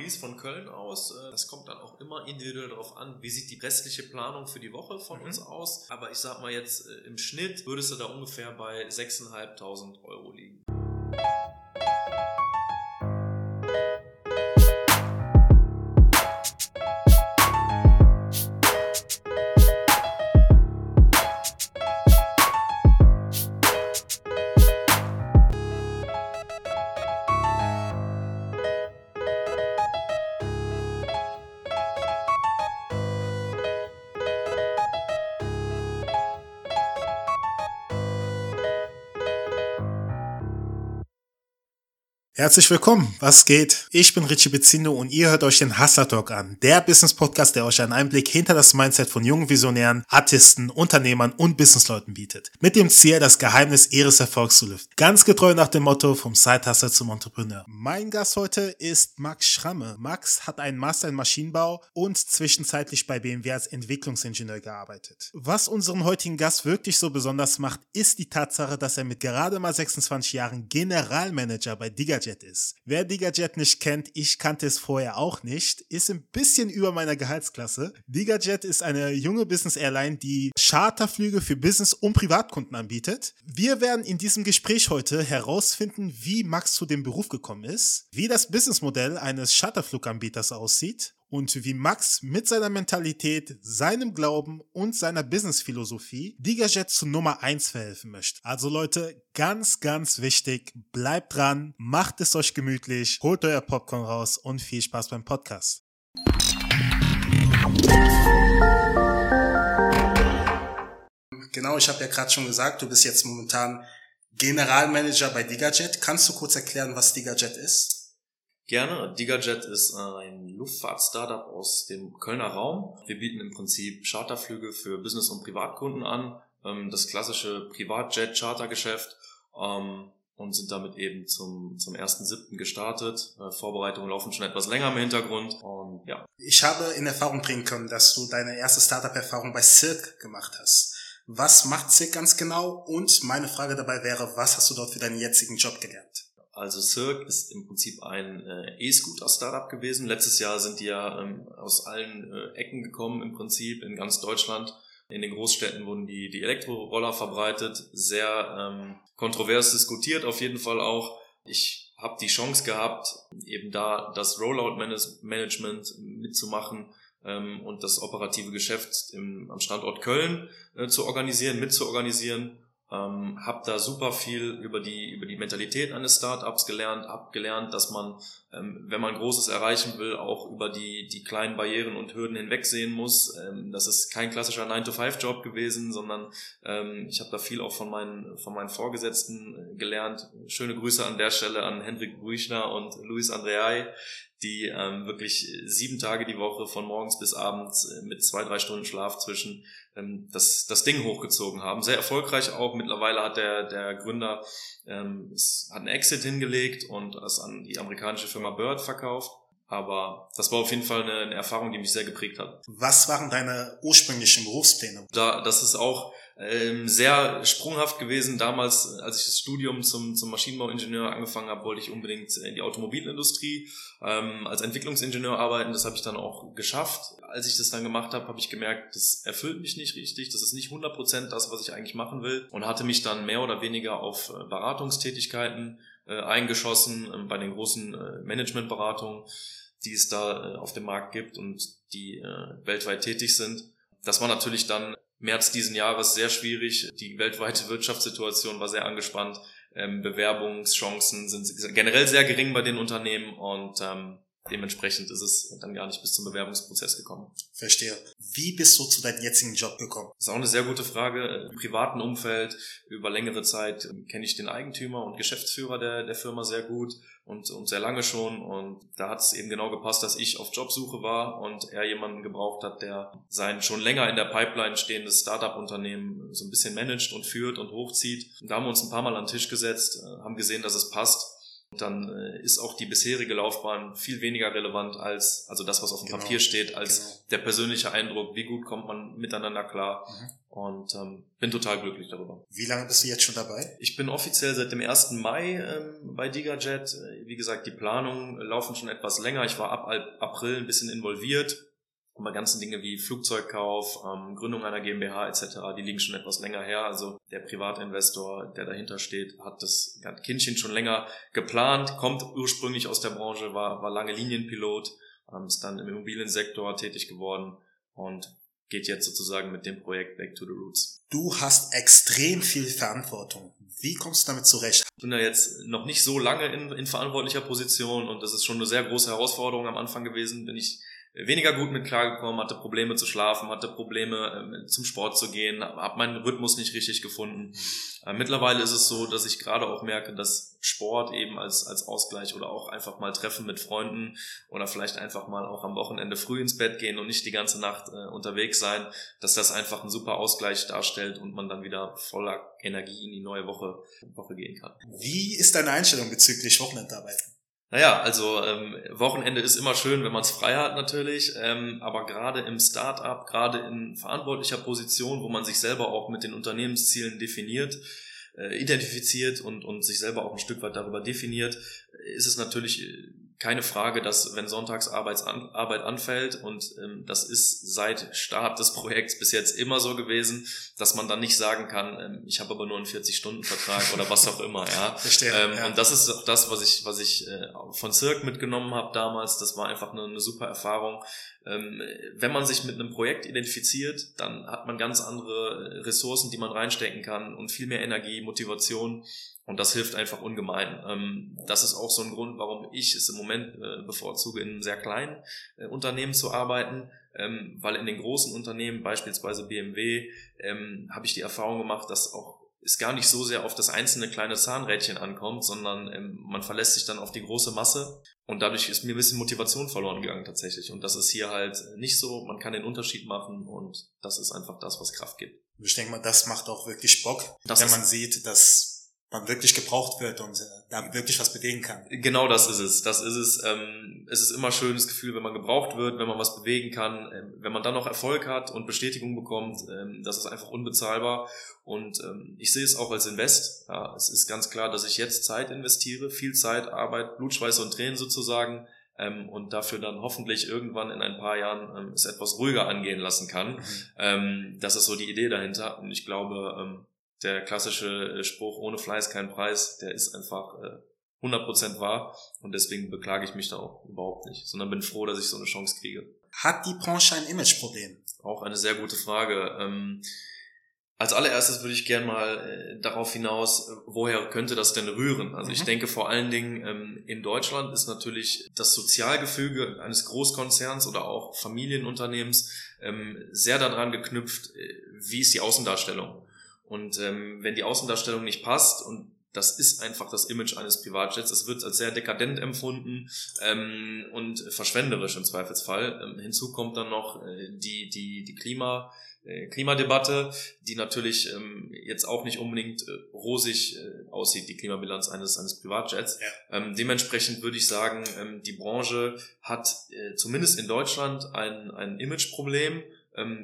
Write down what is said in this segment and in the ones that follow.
Paris von Köln aus. Äh, das kommt dann auch immer individuell darauf an, wie sieht die restliche Planung für die Woche von mhm. uns aus. Aber ich sag mal jetzt, äh, im Schnitt würdest du da ungefähr bei 6.500 Euro liegen. Herzlich willkommen. Was geht? Ich bin Richie Bezindo und ihr hört euch den Hustler Talk an. Der Business Podcast, der euch einen Einblick hinter das Mindset von jungen Visionären, Artisten, Unternehmern und Businessleuten bietet. Mit dem Ziel, das Geheimnis ihres Erfolgs zu lüften. Ganz getreu nach dem Motto vom Side-Hustler zum Entrepreneur. Mein Gast heute ist Max Schramme. Max hat einen Master in Maschinenbau und zwischenzeitlich bei BMW als Entwicklungsingenieur gearbeitet. Was unseren heutigen Gast wirklich so besonders macht, ist die Tatsache, dass er mit gerade mal 26 Jahren Generalmanager bei Digajet DigaJet ist. Wer DigaJet nicht kennt, ich kannte es vorher auch nicht, ist ein bisschen über meiner Gehaltsklasse. DigaJet ist eine junge Business Airline, die Charterflüge für Business- und Privatkunden anbietet. Wir werden in diesem Gespräch heute herausfinden, wie Max zu dem Beruf gekommen ist, wie das Businessmodell eines Charterfluganbieters aussieht und wie Max mit seiner Mentalität, seinem Glauben und seiner Businessphilosophie Digajet zu Nummer 1 verhelfen möchte. Also Leute, ganz, ganz wichtig, bleibt dran, macht es euch gemütlich, holt euer Popcorn raus und viel Spaß beim Podcast. Genau, ich habe ja gerade schon gesagt, du bist jetzt momentan Generalmanager bei Digajet. Kannst du kurz erklären, was Digajet ist? Gerne. DigaJet ist ein Luftfahrt-Startup aus dem Kölner Raum. Wir bieten im Prinzip Charterflüge für Business- und Privatkunden an, ähm, das klassische Privatjet-Chartergeschäft ähm, und sind damit eben zum, zum 1.7. gestartet. Äh, Vorbereitungen laufen schon etwas länger im Hintergrund und ja. Ich habe in Erfahrung bringen können, dass du deine erste Startup-Erfahrung bei Cirque gemacht hast. Was macht Cirque ganz genau? Und meine Frage dabei wäre, was hast du dort für deinen jetzigen Job gelernt? Also Cirque ist im Prinzip ein äh, E-Scooter-Startup gewesen. Letztes Jahr sind die ja ähm, aus allen äh, Ecken gekommen, im Prinzip in ganz Deutschland. In den Großstädten wurden die, die Elektroroller verbreitet, sehr ähm, kontrovers diskutiert auf jeden Fall auch. Ich habe die Chance gehabt, eben da das Rollout-Management mitzumachen ähm, und das operative Geschäft im, am Standort Köln äh, zu organisieren, mitzuorganisieren ähm, habe da super viel über die über die Mentalität eines Startups gelernt, habe gelernt, dass man, ähm, wenn man Großes erreichen will, auch über die die kleinen Barrieren und Hürden hinwegsehen muss. Ähm, das ist kein klassischer 9-to-5-Job gewesen, sondern ähm, ich habe da viel auch von meinen von meinen Vorgesetzten äh, gelernt. Schöne Grüße an der Stelle an Hendrik Buichner und Luis Andreai, die ähm, wirklich sieben Tage die Woche von morgens bis abends äh, mit zwei drei Stunden Schlaf zwischen ähm, das, das Ding hochgezogen haben. Sehr erfolgreich auch. Mittlerweile hat der, der Gründer ähm, es, hat einen Exit hingelegt und es an die amerikanische Firma Bird verkauft. Aber das war auf jeden Fall eine, eine Erfahrung, die mich sehr geprägt hat. Was waren deine ursprünglichen Berufspläne? Da, das ist auch ähm, sehr sprunghaft gewesen. Damals, als ich das Studium zum, zum Maschinenbauingenieur angefangen habe, wollte ich unbedingt in die Automobilindustrie ähm, als Entwicklungsingenieur arbeiten. Das habe ich dann auch geschafft. Als ich das dann gemacht habe, habe ich gemerkt, das erfüllt mich nicht richtig. Das ist nicht 100% das, was ich eigentlich machen will. Und hatte mich dann mehr oder weniger auf äh, Beratungstätigkeiten äh, eingeschossen äh, bei den großen äh, Managementberatungen, die es da äh, auf dem Markt gibt und die äh, weltweit tätig sind. Das war natürlich dann März diesen Jahres sehr schwierig. Die weltweite Wirtschaftssituation war sehr angespannt. Ähm, Bewerbungschancen sind generell sehr gering bei den Unternehmen und ähm, dementsprechend ist es dann gar nicht bis zum Bewerbungsprozess gekommen. Verstehe. Wie bist du zu deinem jetzigen Job gekommen? Das ist auch eine sehr gute Frage. Im privaten Umfeld über längere Zeit kenne ich den Eigentümer und Geschäftsführer der, der Firma sehr gut und, und sehr lange schon. Und da hat es eben genau gepasst, dass ich auf Jobsuche war und er jemanden gebraucht hat, der sein schon länger in der Pipeline stehendes Startup-Unternehmen so ein bisschen managt und führt und hochzieht. Und da haben wir uns ein paar Mal an den Tisch gesetzt, äh, haben gesehen, dass es passt dann äh, ist auch die bisherige Laufbahn viel weniger relevant als, also das, was auf dem genau. Papier steht, als genau. der persönliche Eindruck, wie gut kommt man miteinander klar. Mhm. Und ähm, bin total glücklich darüber. Wie lange bist du jetzt schon dabei? Ich bin offiziell seit dem 1. Mai ähm, bei DigaJet. Wie gesagt, die Planungen laufen schon etwas länger. Ich war ab April ein bisschen involviert bei ganzen Dinge wie Flugzeugkauf, ähm, Gründung einer GmbH etc., die liegen schon etwas länger her. Also der Privatinvestor, der dahinter steht, hat das Kindchen schon länger geplant, kommt ursprünglich aus der Branche, war, war lange Linienpilot, ähm, ist dann im Immobiliensektor tätig geworden und geht jetzt sozusagen mit dem Projekt Back to the Roots. Du hast extrem viel Verantwortung. Wie kommst du damit zurecht? Ich bin ja jetzt noch nicht so lange in, in verantwortlicher Position und das ist schon eine sehr große Herausforderung am Anfang gewesen. Bin ich weniger gut mit klargekommen, hatte Probleme zu schlafen, hatte Probleme äh, zum Sport zu gehen, habe meinen Rhythmus nicht richtig gefunden. Äh, mittlerweile ist es so, dass ich gerade auch merke, dass Sport eben als, als Ausgleich oder auch einfach mal Treffen mit Freunden oder vielleicht einfach mal auch am Wochenende früh ins Bett gehen und nicht die ganze Nacht äh, unterwegs sein, dass das einfach ein super Ausgleich darstellt und man dann wieder voller Energie in die neue Woche, Woche gehen kann. Wie ist deine Einstellung bezüglich Wochenendarbeiten? Naja, also ähm, Wochenende ist immer schön, wenn man es frei hat natürlich, ähm, aber gerade im Startup, gerade in verantwortlicher Position, wo man sich selber auch mit den Unternehmenszielen definiert, äh, identifiziert und, und sich selber auch ein Stück weit darüber definiert, ist es natürlich äh, keine Frage, dass wenn sonntags Arbeit anfällt und ähm, das ist seit Start des Projekts bis jetzt immer so gewesen, dass man dann nicht sagen kann, ähm, ich habe aber nur einen 40-Stunden-Vertrag oder was auch immer. Ja. Verstehe, ähm, ja. Und das ist auch das, was ich, was ich äh, von Cirque mitgenommen habe damals. Das war einfach eine, eine super Erfahrung. Ähm, wenn man sich mit einem Projekt identifiziert, dann hat man ganz andere Ressourcen, die man reinstecken kann und viel mehr Energie, Motivation und das hilft einfach ungemein. Ähm, das ist auch so ein Grund, warum ich es im Moment äh, bevorzuge, in einem sehr kleinen äh, Unternehmen zu arbeiten, ähm, weil in den großen Unternehmen, beispielsweise BMW, ähm, habe ich die Erfahrung gemacht, dass auch es gar nicht so sehr auf das einzelne kleine Zahnrädchen ankommt, sondern man verlässt sich dann auf die große Masse und dadurch ist mir ein bisschen Motivation verloren gegangen tatsächlich. Und das ist hier halt nicht so. Man kann den Unterschied machen und das ist einfach das, was Kraft gibt. Ich denke mal, das macht auch wirklich Bock, das wenn man sieht, dass man wirklich gebraucht wird und äh, da wirklich was bewegen kann. Genau das ist es. Das ist es. Ähm, es ist immer ein schönes Gefühl, wenn man gebraucht wird, wenn man was bewegen kann, ähm, wenn man dann noch Erfolg hat und Bestätigung bekommt. Ähm, das ist einfach unbezahlbar. Und ähm, ich sehe es auch als Invest. Ja, es ist ganz klar, dass ich jetzt Zeit investiere, viel Zeit, Arbeit, Blutschweiß und Tränen sozusagen. Ähm, und dafür dann hoffentlich irgendwann in ein paar Jahren ähm, es etwas ruhiger angehen lassen kann. Mhm. Ähm, das ist so die Idee dahinter. Und ich glaube, ähm, der klassische äh, Spruch, ohne Fleiß kein Preis, der ist einfach äh, 100% wahr und deswegen beklage ich mich da auch überhaupt nicht, sondern bin froh, dass ich so eine Chance kriege. Hat die Branche ein Imageproblem? Auch eine sehr gute Frage. Ähm, als allererstes würde ich gerne mal äh, darauf hinaus, äh, woher könnte das denn rühren? Also mhm. ich denke vor allen Dingen ähm, in Deutschland ist natürlich das Sozialgefüge eines Großkonzerns oder auch Familienunternehmens ähm, sehr daran geknüpft, äh, wie ist die Außendarstellung. Und ähm, wenn die Außendarstellung nicht passt und das ist einfach das Image eines Privatjets. Es wird als sehr dekadent empfunden ähm, und verschwenderisch im Zweifelsfall. Ähm, hinzu kommt dann noch äh, die, die, die Klima, äh, Klimadebatte, die natürlich ähm, jetzt auch nicht unbedingt äh, rosig äh, aussieht, die Klimabilanz eines, eines Privatjets. Ja. Ähm, dementsprechend würde ich sagen, ähm, die Branche hat äh, zumindest in Deutschland ein, ein Imageproblem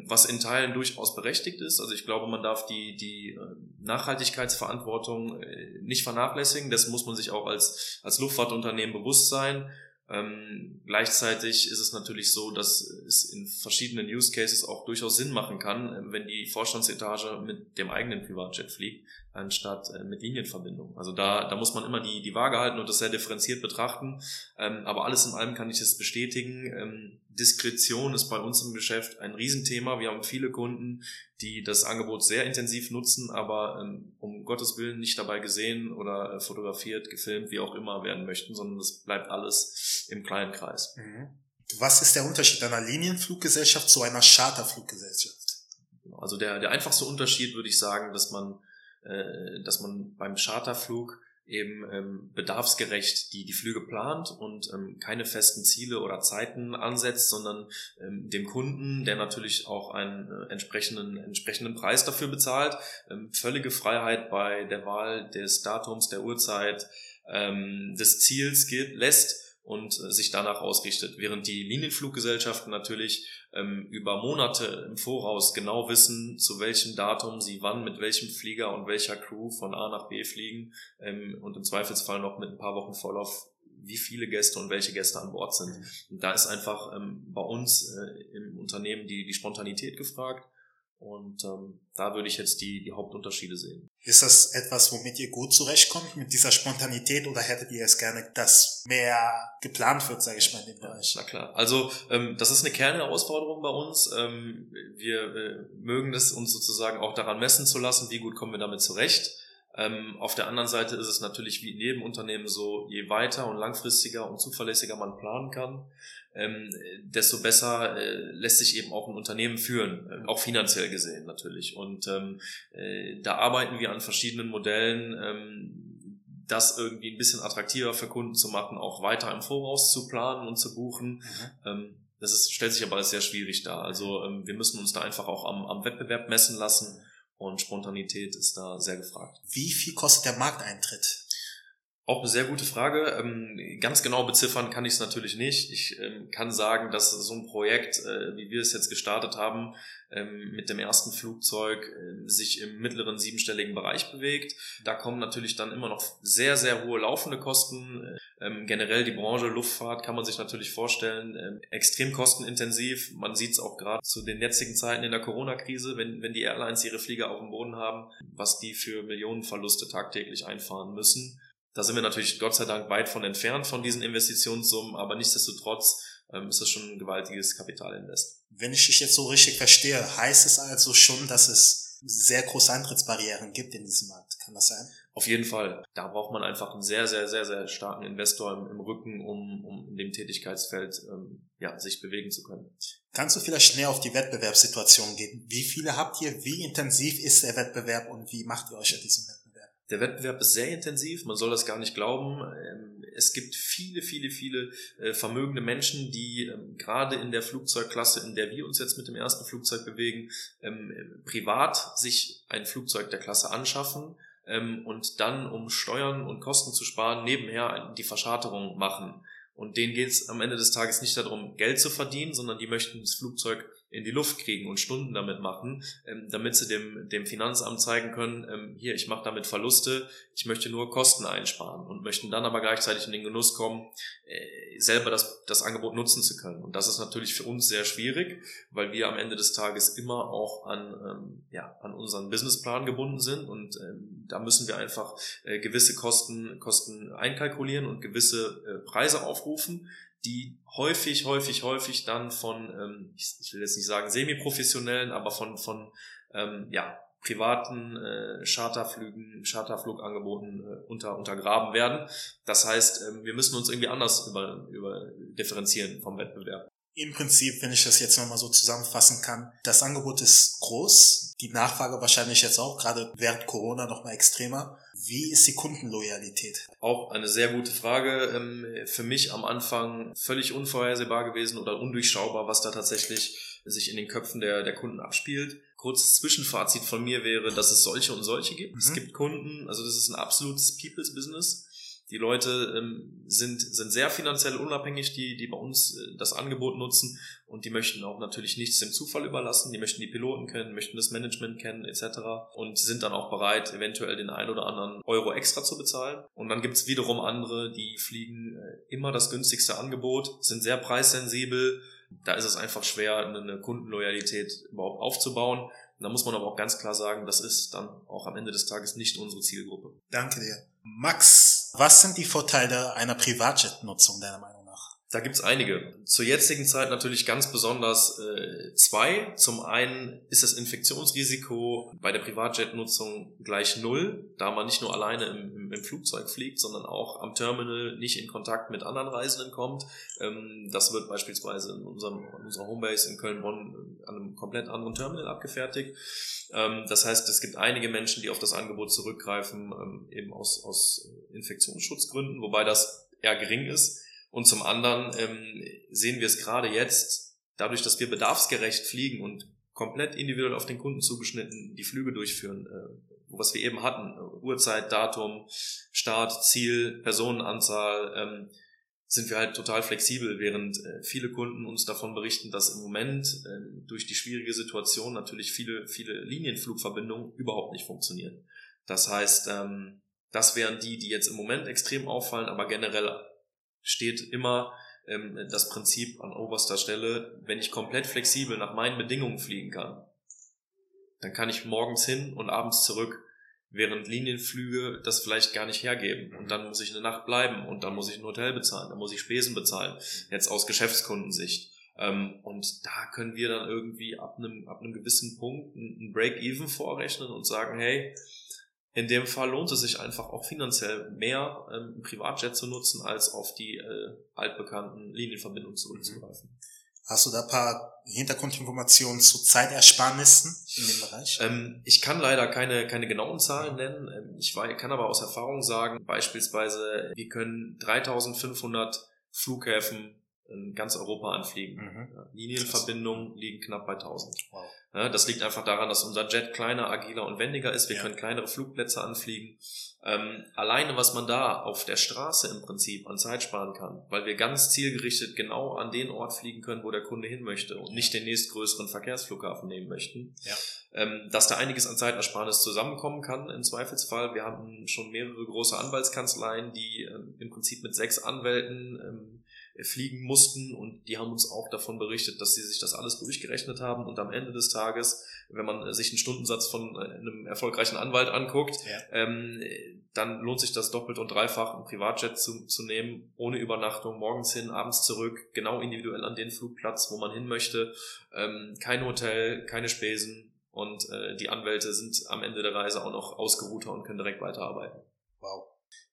was in Teilen durchaus berechtigt ist. Also ich glaube, man darf die, die äh, Nachhaltigkeitsverantwortung äh, nicht vernachlässigen. Das muss man sich auch als, als Luftfahrtunternehmen bewusst sein. Ähm, gleichzeitig ist es natürlich so, dass es in verschiedenen Use Cases auch durchaus Sinn machen kann, äh, wenn die Vorstandsetage mit dem eigenen Privatjet fliegt, anstatt äh, mit Linienverbindung. Also da, da muss man immer die, die Waage halten und das sehr differenziert betrachten. Ähm, aber alles in allem kann ich es bestätigen. Ähm, Diskretion ist bei uns im Geschäft ein Riesenthema. Wir haben viele Kunden, die das Angebot sehr intensiv nutzen, aber ähm, um Gottes Willen nicht dabei gesehen oder äh, fotografiert, gefilmt, wie auch immer werden möchten, sondern das bleibt alles im kleinen Kreis. Mhm. Was ist der Unterschied einer Linienfluggesellschaft zu einer Charterfluggesellschaft? Also der, der einfachste Unterschied würde ich sagen, dass man, äh, dass man beim Charterflug eben ähm, bedarfsgerecht die, die Flüge plant und ähm, keine festen Ziele oder Zeiten ansetzt, sondern ähm, dem Kunden, der natürlich auch einen äh, entsprechenden, entsprechenden Preis dafür bezahlt, ähm, völlige Freiheit bei der Wahl des Datums, der Uhrzeit, ähm, des Ziels geht, lässt und äh, sich danach ausrichtet. Während die Linienfluggesellschaften natürlich ähm, über Monate im Voraus genau wissen, zu welchem Datum sie wann mit welchem Flieger und welcher Crew von A nach B fliegen ähm, und im Zweifelsfall noch mit ein paar Wochen Vorlauf wie viele Gäste und welche Gäste an Bord sind. Und da ist einfach ähm, bei uns äh, im Unternehmen die, die Spontanität gefragt und ähm, da würde ich jetzt die, die Hauptunterschiede sehen. Ist das etwas, womit ihr gut zurechtkommt, mit dieser Spontanität, oder hättet ihr es gerne, dass mehr geplant wird, sage ich mal, in dem Bereich? Na klar. Also ähm, das ist eine Kernherausforderung bei uns. Ähm, wir äh, mögen es uns sozusagen auch daran messen zu lassen, wie gut kommen wir damit zurecht. Ähm, auf der anderen Seite ist es natürlich wie in jedem Unternehmen so, je weiter und langfristiger und zuverlässiger man planen kann, ähm, desto besser äh, lässt sich eben auch ein Unternehmen führen, äh, auch finanziell gesehen natürlich. Und ähm, äh, da arbeiten wir an verschiedenen Modellen, ähm, das irgendwie ein bisschen attraktiver für Kunden zu machen, auch weiter im Voraus zu planen und zu buchen. Mhm. Ähm, das ist, stellt sich aber als sehr schwierig dar. Also ähm, wir müssen uns da einfach auch am, am Wettbewerb messen lassen und Spontanität ist da sehr gefragt. Wie viel kostet der Markteintritt? Auch eine sehr gute Frage. Ähm, ganz genau beziffern kann ich es natürlich nicht. Ich ähm, kann sagen, dass so ein Projekt, äh, wie wir es jetzt gestartet haben, ähm, mit dem ersten Flugzeug sich im mittleren siebenstelligen Bereich bewegt. Da kommen natürlich dann immer noch sehr, sehr hohe laufende Kosten. Generell die Branche Luftfahrt kann man sich natürlich vorstellen, extrem kostenintensiv. Man sieht es auch gerade zu den jetzigen Zeiten in der Corona-Krise, wenn, wenn die Airlines ihre Flieger auf dem Boden haben, was die für Millionenverluste tagtäglich einfahren müssen. Da sind wir natürlich Gott sei Dank weit von entfernt von diesen Investitionssummen, aber nichtsdestotrotz ähm, ist das schon ein gewaltiges Kapitalinvest. Wenn ich dich jetzt so richtig verstehe, heißt es also schon, dass es sehr große Eintrittsbarrieren gibt in diesem Markt. Kann das sein? Auf jeden Fall. Da braucht man einfach einen sehr, sehr, sehr, sehr starken Investor im, im Rücken, um, um in dem Tätigkeitsfeld ähm, ja, sich bewegen zu können. Kannst du vielleicht schnell auf die Wettbewerbssituation gehen? Wie viele habt ihr? Wie intensiv ist der Wettbewerb und wie macht ihr euch an diesem Wettbewerb? Der Wettbewerb ist sehr intensiv, man soll das gar nicht glauben. Ähm, es gibt viele, viele, viele äh, vermögende Menschen, die ähm, gerade in der Flugzeugklasse, in der wir uns jetzt mit dem ersten Flugzeug bewegen, ähm, privat sich ein Flugzeug der Klasse anschaffen und dann, um Steuern und Kosten zu sparen, nebenher die Verscharterung machen. Und denen geht es am Ende des Tages nicht darum, Geld zu verdienen, sondern die möchten das Flugzeug in die Luft kriegen und Stunden damit machen, ähm, damit sie dem, dem Finanzamt zeigen können, ähm, hier, ich mache damit Verluste, ich möchte nur Kosten einsparen und möchten dann aber gleichzeitig in den Genuss kommen, äh, selber das, das Angebot nutzen zu können. Und das ist natürlich für uns sehr schwierig, weil wir am Ende des Tages immer auch an, ähm, ja, an unseren Businessplan gebunden sind und ähm, da müssen wir einfach äh, gewisse Kosten, Kosten einkalkulieren und gewisse äh, Preise aufrufen, die häufig, häufig, häufig dann von, ähm, ich, ich will jetzt nicht sagen semi-professionellen, aber von, von ähm, ja, privaten äh, Charterflügen, Charterflugangeboten äh, unter, untergraben werden. Das heißt, ähm, wir müssen uns irgendwie anders über, über differenzieren vom Wettbewerb. Im Prinzip, wenn ich das jetzt nochmal so zusammenfassen kann, das Angebot ist groß, die Nachfrage wahrscheinlich jetzt auch, gerade während Corona nochmal extremer. Wie ist die Kundenloyalität? Auch eine sehr gute Frage. Ähm, für mich am Anfang völlig unvorhersehbar gewesen oder undurchschaubar, was da tatsächlich sich in den Köpfen der, der Kunden abspielt. Kurzes Zwischenfazit von mir wäre, dass es solche und solche gibt. Mhm. Es gibt Kunden, also das ist ein absolutes People's Business die Leute ähm, sind, sind sehr finanziell unabhängig, die, die bei uns äh, das Angebot nutzen und die möchten auch natürlich nichts dem Zufall überlassen. Die möchten die Piloten kennen, möchten das Management kennen etc. und sind dann auch bereit, eventuell den ein oder anderen Euro extra zu bezahlen. Und dann gibt's wiederum andere, die fliegen äh, immer das günstigste Angebot, sind sehr preissensibel. Da ist es einfach schwer, eine Kundenloyalität überhaupt aufzubauen. Da muss man aber auch ganz klar sagen, das ist dann auch am Ende des Tages nicht unsere Zielgruppe. Danke dir. Max, was sind die Vorteile einer Privatjet-Nutzung deiner Meinung? Da gibt's einige. Zur jetzigen Zeit natürlich ganz besonders äh, zwei. Zum einen ist das Infektionsrisiko bei der Privatjet-Nutzung gleich null, da man nicht nur alleine im, im, im, Flugzeug fliegt, sondern auch am Terminal nicht in Kontakt mit anderen Reisenden kommt. Ähm, das wird beispielsweise in, unserem, in unserer Homebase in Köln-Bonn an einem komplett anderen Terminal abgefertigt. Ähm, das heißt, es gibt einige Menschen, die auf das Angebot zurückgreifen, ähm, eben aus, aus Infektionsschutzgründen, wobei das eher gering ist. Und zum anderen ähm, sehen wir es gerade jetzt, dadurch, dass wir bedarfsgerecht fliegen und komplett individuell auf den Kunden zugeschnitten die Flüge durchführen, äh, was wir eben hatten, Uhrzeit, Datum, Start, Ziel, Personenanzahl, ähm, sind wir halt total flexibel, während äh, viele Kunden uns davon berichten, dass im Moment äh, durch die schwierige Situation natürlich viele, viele Linienflugverbindungen überhaupt nicht funktionieren. Das heißt, ähm, das wären die, die jetzt im Moment extrem auffallen, aber generell steht immer ähm, das Prinzip an oberster Stelle, wenn ich komplett flexibel nach meinen Bedingungen fliegen kann, dann kann ich morgens hin und abends zurück während Linienflüge das vielleicht gar nicht hergeben. Und dann muss ich eine Nacht bleiben und dann muss ich ein Hotel bezahlen, dann muss ich Spesen bezahlen, jetzt aus Geschäftskundensicht. Ähm, und da können wir dann irgendwie ab einem, ab einem gewissen Punkt ein Break-Even vorrechnen und sagen, hey, in dem Fall lohnt es sich einfach auch finanziell mehr, ähm, ein Privatjet zu nutzen, als auf die äh, altbekannten Linienverbindungen zurückzugreifen. Mhm. Hast du da ein paar Hintergrundinformationen zu Zeitersparnissen in dem Bereich? Ähm, ich kann leider keine, keine genauen Zahlen nennen. Ähm, ich war, kann aber aus Erfahrung sagen, beispielsweise, wir können 3500 Flughäfen in ganz Europa anfliegen. Mhm. Linienverbindungen liegen knapp bei 1000. Wow. Ja, das liegt einfach daran, dass unser Jet kleiner, agiler und wendiger ist. Wir ja. können kleinere Flugplätze anfliegen. Ähm, alleine, was man da auf der Straße im Prinzip an Zeit sparen kann, weil wir ganz zielgerichtet genau an den Ort fliegen können, wo der Kunde hin möchte und nicht den nächstgrößeren Verkehrsflughafen nehmen möchten. Ja. Ähm, dass da einiges an Zeitersparnis zusammenkommen kann im Zweifelsfall. Wir haben schon mehrere große Anwaltskanzleien, die ähm, im Prinzip mit sechs Anwälten ähm, fliegen mussten und die haben uns auch davon berichtet, dass sie sich das alles durchgerechnet haben und am Ende des Tages, wenn man sich einen Stundensatz von äh, einem erfolgreichen Anwalt anguckt, ja. ähm, dann lohnt sich das doppelt und dreifach, ein Privatjet zu, zu nehmen, ohne Übernachtung, morgens hin, abends zurück, genau individuell an den Flugplatz, wo man hin möchte, ähm, kein Hotel, keine Spesen und äh, die Anwälte sind am Ende der Reise auch noch ausgeruhter und können direkt weiterarbeiten. Wow.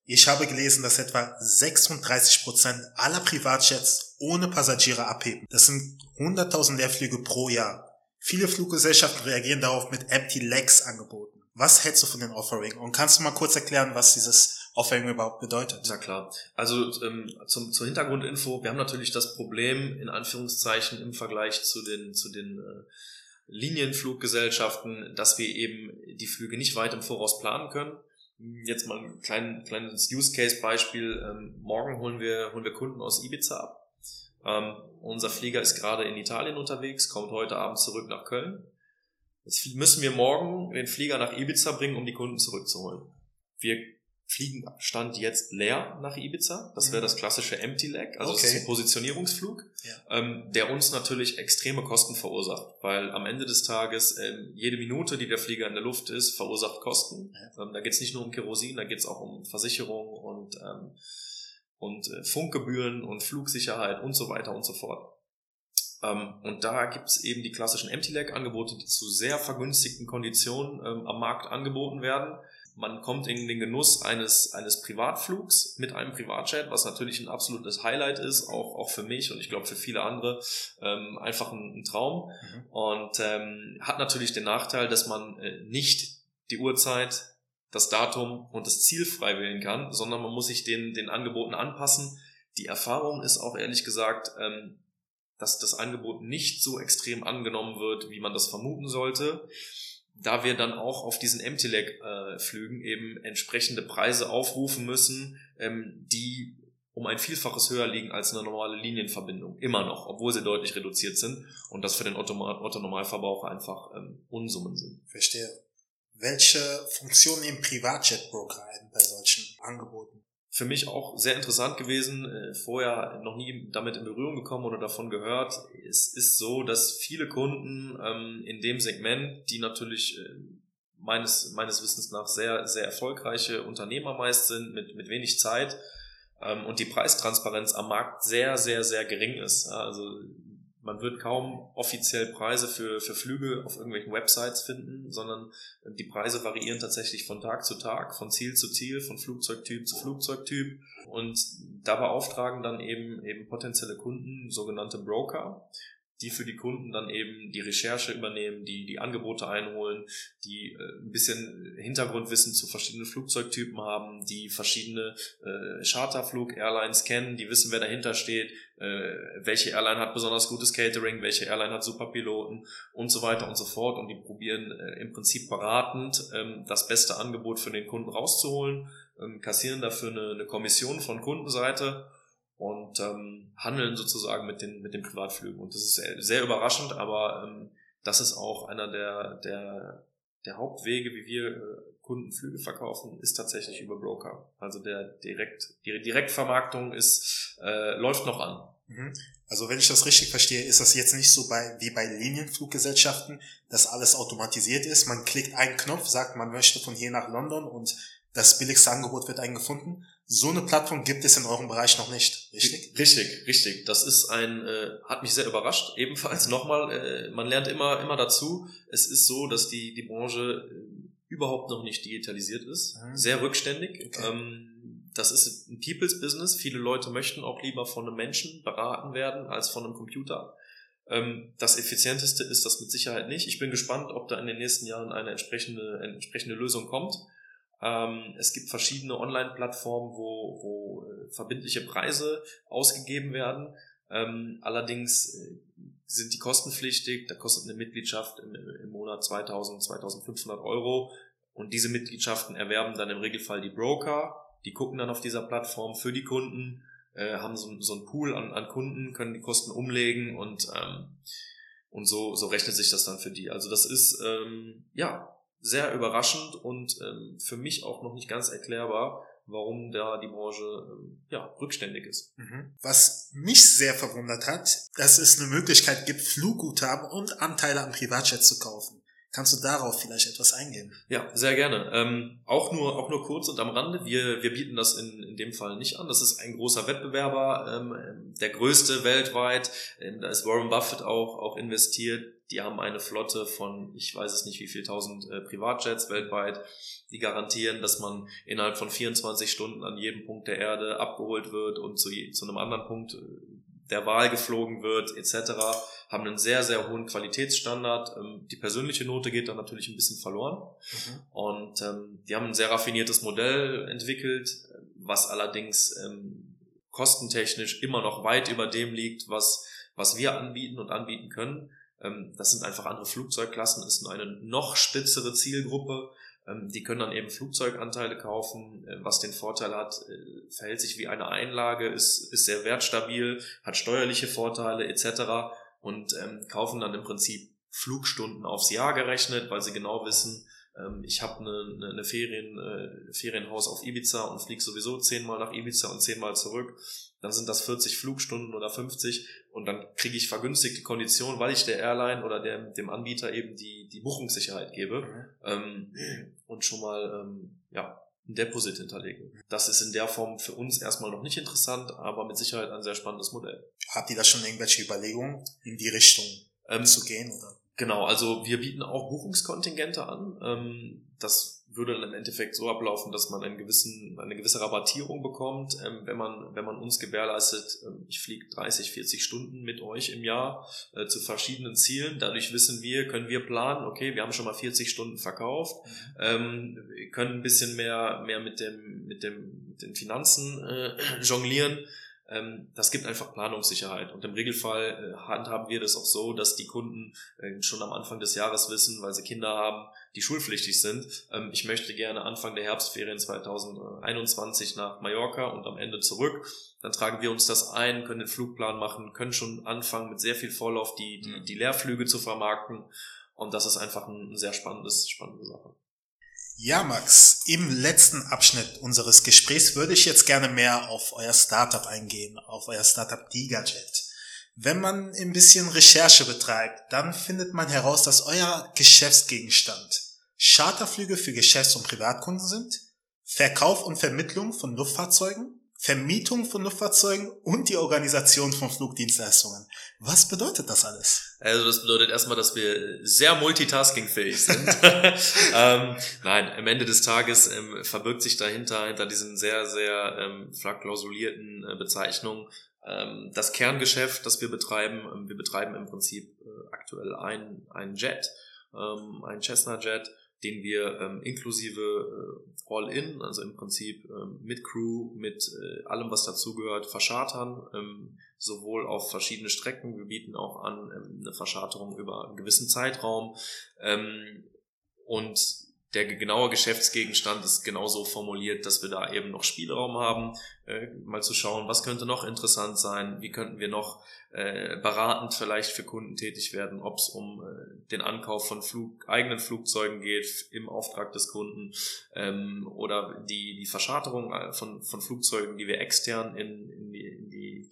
Ich habe gelesen, dass etwa 36 Prozent aller Privatjets ohne Passagiere abheben. Das sind 100.000 Leerflüge pro Jahr. Viele Fluggesellschaften reagieren darauf mit Empty Legs Angeboten. Was hältst du von den Offering? Und kannst du mal kurz erklären, was dieses Offering überhaupt bedeutet? Na klar. Also ähm, zum, zur Hintergrundinfo, wir haben natürlich das Problem in Anführungszeichen im Vergleich zu den, zu den äh, Linienfluggesellschaften, dass wir eben die Flüge nicht weit im Voraus planen können Jetzt mal ein klein, kleines Use Case Beispiel. Ähm, morgen holen wir, holen wir Kunden aus Ibiza ab. Ähm, unser Flieger ist gerade in Italien unterwegs, kommt heute Abend zurück nach Köln. Jetzt müssen wir morgen den Flieger nach Ibiza bringen, um die Kunden zurückzuholen. Wir fliegen Stand jetzt leer nach Ibiza. Das wäre mhm. das klassische Empty Leg, also okay. das ist ein Positionierungsflug, ja. ähm, der uns natürlich extreme Kosten verursacht, weil am Ende des Tages ähm, jede Minute, die der Flieger in der Luft ist, verursacht Kosten. Ja. Ähm, da geht es nicht nur um Kerosin, da geht es auch um Versicherung und, ähm, und äh, Funkgebühren und Flugsicherheit und so weiter und so fort. Ähm, und da gibt es eben die klassischen Empty Leg Angebote, die zu sehr vergünstigten Konditionen ähm, am Markt angeboten werden man kommt in den Genuss eines, eines Privatflugs mit einem Privatjet, was natürlich ein absolutes Highlight ist, auch, auch für mich und ich glaube für viele andere ähm, einfach ein, ein Traum. Mhm. Und ähm, hat natürlich den Nachteil, dass man äh, nicht die Uhrzeit, das Datum und das Ziel frei wählen kann, sondern man muss sich den, den Angeboten anpassen. Die Erfahrung ist auch ehrlich gesagt, ähm, dass das Angebot nicht so extrem angenommen wird, wie man das vermuten sollte da wir dann auch auf diesen MTLEG-Flügen äh, eben entsprechende Preise aufrufen müssen, ähm, die um ein Vielfaches höher liegen als eine normale Linienverbindung. Immer noch, obwohl sie deutlich reduziert sind und das für den Otto-Normalverbraucher einfach ähm, Unsummen sind. Verstehe. Welche Funktionen nehmen Privatjet-Broker ein bei solchen Angeboten? Für mich auch sehr interessant gewesen, äh, vorher noch nie damit in Berührung gekommen oder davon gehört. Es ist so, dass viele Kunden ähm, in dem Segment, die natürlich äh, meines, meines Wissens nach sehr, sehr erfolgreiche Unternehmer meist sind, mit, mit wenig Zeit ähm, und die Preistransparenz am Markt sehr, sehr, sehr gering ist. Also man wird kaum offiziell Preise für, für Flüge auf irgendwelchen Websites finden, sondern die Preise variieren tatsächlich von Tag zu Tag, von Ziel zu Ziel, von Flugzeugtyp zu Flugzeugtyp. Und da beauftragen dann eben, eben potenzielle Kunden, sogenannte Broker, die für die Kunden dann eben die Recherche übernehmen, die die Angebote einholen, die äh, ein bisschen Hintergrundwissen zu verschiedenen Flugzeugtypen haben, die verschiedene äh, Charterflug-Airlines kennen, die wissen, wer dahinter steht, äh, welche Airline hat besonders gutes Catering, welche Airline hat Superpiloten und so weiter und so fort. Und die probieren im Prinzip beratend ähm, das beste Angebot für den Kunden rauszuholen, ähm, kassieren dafür eine Kommission von Kundenseite und ähm, handeln sozusagen mit den, mit den Privatflügen. Und das ist sehr, sehr überraschend, aber ähm, das ist auch einer der, der, der Hauptwege, wie wir äh, Kundenflüge verkaufen, ist tatsächlich über Broker. Also der direkt, die Direktvermarktung ist, äh, läuft noch an. Mhm. Also wenn ich das richtig verstehe, ist das jetzt nicht so bei, wie bei Linienfluggesellschaften, dass alles automatisiert ist. Man klickt einen Knopf, sagt, man möchte von hier nach London und das billigste Angebot wird eingefunden. So eine Plattform gibt es in eurem Bereich noch nicht, richtig? Richtig, richtig. Das ist ein, äh, hat mich sehr überrascht. Ebenfalls nochmal, äh, man lernt immer, immer dazu. Es ist so, dass die, die Branche äh, überhaupt noch nicht digitalisiert ist. Mhm. Sehr rückständig. Okay. Ähm, das ist ein People's Business. Viele Leute möchten auch lieber von einem Menschen beraten werden als von einem Computer. Ähm, das effizienteste ist das mit Sicherheit nicht. Ich bin gespannt, ob da in den nächsten Jahren eine entsprechende, eine entsprechende Lösung kommt. Ähm, es gibt verschiedene Online-Plattformen, wo, wo äh, verbindliche Preise ausgegeben werden. Ähm, allerdings äh, sind die kostenpflichtig. Da kostet eine Mitgliedschaft im, im Monat 2000, 2500 Euro. Und diese Mitgliedschaften erwerben dann im Regelfall die Broker. Die gucken dann auf dieser Plattform für die Kunden, äh, haben so, so einen Pool an, an Kunden, können die Kosten umlegen und ähm, und so, so rechnet sich das dann für die. Also das ist ähm, ja sehr überraschend und ähm, für mich auch noch nicht ganz erklärbar, warum da die Branche ähm, ja, rückständig ist. Mhm. Was mich sehr verwundert hat, dass es eine Möglichkeit gibt, Flugguthaben und Anteile am Privatjet zu kaufen. Kannst du darauf vielleicht etwas eingehen? Ja, sehr gerne. Ähm, auch nur auch nur kurz und am Rande. Wir wir bieten das in, in dem Fall nicht an. Das ist ein großer Wettbewerber, ähm, der größte weltweit. Ähm, da ist Warren Buffett auch auch investiert. Die haben eine Flotte von ich weiß es nicht wie viel tausend äh, Privatjets weltweit. Die garantieren, dass man innerhalb von 24 Stunden an jedem Punkt der Erde abgeholt wird und zu, zu einem anderen Punkt äh, der Wahl geflogen wird, etc., haben einen sehr, sehr hohen Qualitätsstandard. Ähm, die persönliche Note geht dann natürlich ein bisschen verloren. Mhm. Und ähm, die haben ein sehr raffiniertes Modell entwickelt, was allerdings ähm, kostentechnisch immer noch weit über dem liegt, was, was wir anbieten und anbieten können. Ähm, das sind einfach andere Flugzeugklassen, ist eine noch spitzere Zielgruppe. Ähm, die können dann eben Flugzeuganteile kaufen, äh, was den Vorteil hat, äh, verhält sich wie eine Einlage, ist, ist sehr wertstabil, hat steuerliche Vorteile etc. und ähm, kaufen dann im Prinzip Flugstunden aufs Jahr gerechnet, weil sie genau wissen, ich habe eine, eine, eine Ferien, äh, Ferienhaus auf Ibiza und fliege sowieso zehnmal nach Ibiza und zehnmal zurück. Dann sind das 40 Flugstunden oder 50 und dann kriege ich vergünstigte Konditionen, weil ich der Airline oder dem, dem Anbieter eben die, die Buchungssicherheit gebe mhm. ähm, und schon mal ähm, ja, ein Deposit hinterlege. Das ist in der Form für uns erstmal noch nicht interessant, aber mit Sicherheit ein sehr spannendes Modell. Habt ihr da schon irgendwelche Überlegungen in die Richtung ähm, zu gehen? Oder? Genau, also wir bieten auch Buchungskontingente an. Ähm, das würde dann im Endeffekt so ablaufen, dass man einen gewissen, eine gewisse Rabattierung bekommt, ähm, wenn man, wenn man uns gewährleistet, ähm, ich fliege 30, 40 Stunden mit euch im Jahr äh, zu verschiedenen Zielen. Dadurch wissen wir, können wir planen, okay, wir haben schon mal 40 Stunden verkauft, mhm. ähm, können ein bisschen mehr, mehr mit dem, mit dem, mit den Finanzen äh, jonglieren das gibt einfach Planungssicherheit. Und im Regelfall äh, handhaben wir das auch so, dass die Kunden äh, schon am Anfang des Jahres wissen, weil sie Kinder haben, die schulpflichtig sind. Ähm, ich möchte gerne Anfang der Herbstferien 2021 nach Mallorca und am Ende zurück. Dann tragen wir uns das ein, können den Flugplan machen, können schon anfangen mit sehr viel Vorlauf die, die, mhm. die Lehrflüge zu vermarkten. Und das ist einfach ein sehr spannendes, spannende Sache. Ja, Max, im letzten Abschnitt unseres Gesprächs würde ich jetzt gerne mehr auf euer Startup eingehen, auf euer Startup DigaJet. Wenn man ein bisschen Recherche betreibt, dann findet man heraus, dass euer Geschäftsgegenstand Charterflüge für Geschäfts- und Privatkunden sind, Verkauf und Vermittlung von Luftfahrzeugen, Vermietung von Luftfahrzeugen und die Organisation von Flugdienstleistungen. Was bedeutet das alles? Also das bedeutet erstmal, dass wir sehr multitaskingfähig sind. ähm, nein, am Ende des Tages ähm, verbirgt sich dahinter, hinter diesen sehr, sehr ähm, verklausulierten äh, Bezeichnungen Ähm, das Kerngeschäft, das wir betreiben, ähm, wir betreiben im Prinzip äh, aktuell einen, einen Jet, ähm, einen Cessna Jet, den wir ähm, inklusive äh, All-In, also im Prinzip ähm, mit Crew, mit äh, allem, was dazugehört, verschartern, ähm, sowohl auf verschiedene Strecken. Wir bieten auch an ähm, eine Verscharterung über einen gewissen Zeitraum. Ähm, und der genaue Geschäftsgegenstand ist genauso formuliert, dass wir da eben noch Spielraum haben, äh, mal zu schauen, was könnte noch interessant sein, wie könnten wir noch äh, beratend vielleicht für Kunden tätig werden, ob es um äh, den Ankauf von Flug, eigenen Flugzeugen geht im Auftrag des Kunden ähm, oder die, die Verscharterung äh, von, von Flugzeugen, die wir extern in, in die, in die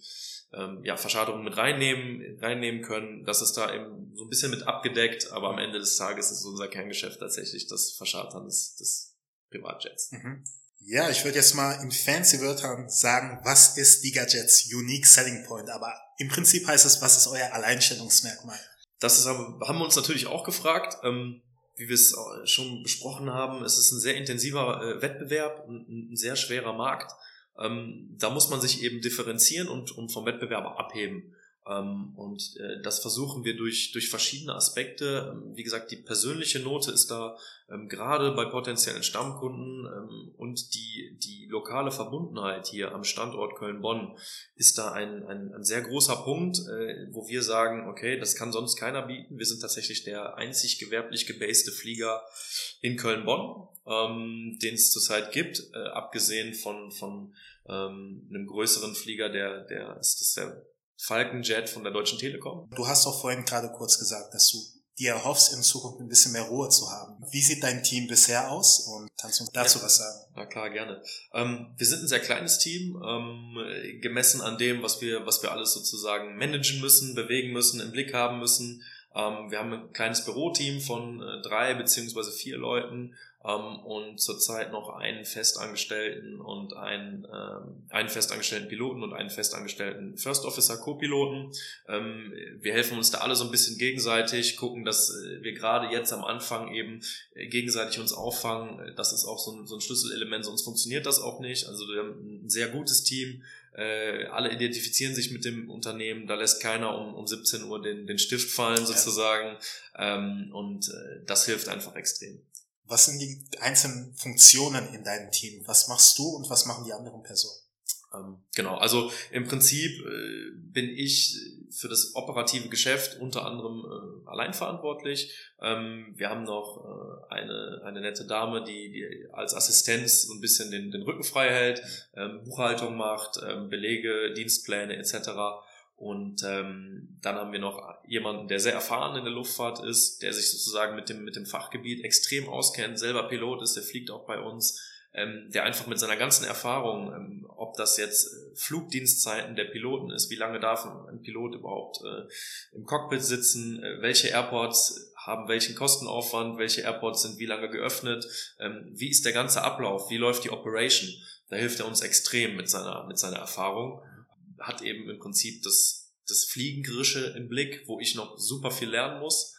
ähm, ja, Verscharterung mit reinnehmen, reinnehmen können. Das ist da eben so ein bisschen mit abgedeckt, aber am Ende des Tages ist unser Kerngeschäft tatsächlich das Verschartern des, des Privatjets. Mhm. Ja, ich würde jetzt mal in fancy Wörtern sagen, was ist DigaJets Unique Selling Point? Aber im Prinzip heißt es, was ist euer Alleinstellungsmerkmal? Das ist haben wir uns natürlich auch gefragt. Ähm, wie wir es schon besprochen haben, es ist ein sehr intensiver äh, Wettbewerb, ein, ein sehr schwerer Markt. Ähm, da muss man sich eben differenzieren und, und vom Wettbewerber abheben. Ähm, und äh, das versuchen wir durch, durch verschiedene Aspekte. Ähm, wie gesagt, die persönliche Note ist da ähm, gerade bei potenziellen Stammkunden und die, die lokale Verbundenheit hier am Standort Köln-Bonn ist da ein, ein, ein sehr großer Punkt, äh, wo wir sagen, okay, das kann sonst keiner bieten. Wir sind tatsächlich der einzig gewerblich gebaste Flieger in Köln-Bonn, den es zurzeit gibt, äh, abgesehen von, von einem größeren Flieger, der, der ist das der Falkenjet von der Deutschen Telekom. Du hast auch vorhin gerade kurz gesagt, dass du dir erhoffst, in Zukunft ein bisschen mehr Ruhe zu haben. Wie sieht dein Team bisher aus und kannst du dazu ja, was sagen? Na klar, gerne. Ähm, wir sind ein sehr kleines Team, ähm, gemessen an dem, was wir, was wir alles sozusagen managen müssen, bewegen müssen, im Blick haben müssen. Ähm, wir haben ein kleines Büroteam von äh, drei beziehungsweise vier Leuten ähm, und zurzeit noch einen Festangestellten und einen, ähm, einen festangestellten Piloten und einen festangestellten First Officer Co-Piloten. Ähm, wir helfen uns da alle so ein bisschen gegenseitig, gucken, dass äh, wir gerade jetzt am Anfang eben äh, gegenseitig uns auffangen. Das ist auch so ein, so ein Schlüsselelement, sonst funktioniert das auch nicht. Also wir haben ein sehr gutes Team. Äh, alle identifizieren sich mit dem Unternehmen, da lässt keiner um, um 17 Uhr den, den Stift fallen sozusagen ja. ähm, und äh, das hilft einfach extrem. Was sind die einzelnen Funktionen in deinem Team? Was machst du und was machen die anderen Personen? Ähm, genau, also im Prinzip äh, bin ich für das operative Geschäft unter anderem äh, allein verantwortlich. Ähm, wir haben noch äh, eine, eine nette Dame, die, die als Assistenz so ein bisschen den, den Rücken frei hält, ähm, Buchhaltung macht, Belege, Dienstpläne etc. Und ähm, dann haben wir noch jemanden, der sehr erfahren in der Luftfahrt ist, der sich sozusagen mit dem, mit dem Fachgebiet extrem auskennt, selber Pilot ist, der fliegt auch bei uns, ähm, der einfach mit seiner ganzen Erfahrung, ähm, ob das jetzt äh, Flugdienstzeiten der Piloten ist, wie lange darf ein Pilot überhaupt äh, im Cockpit sitzen, äh, welche Airports haben welchen Kostenaufwand, welche Airports sind wie lange geöffnet, ähm, wie ist der ganze Ablauf, wie läuft die Operation, da hilft er uns extrem mit seiner, mit seiner Erfahrung hat eben im Prinzip das, das Fliegengerische im Blick, wo ich noch super viel lernen muss.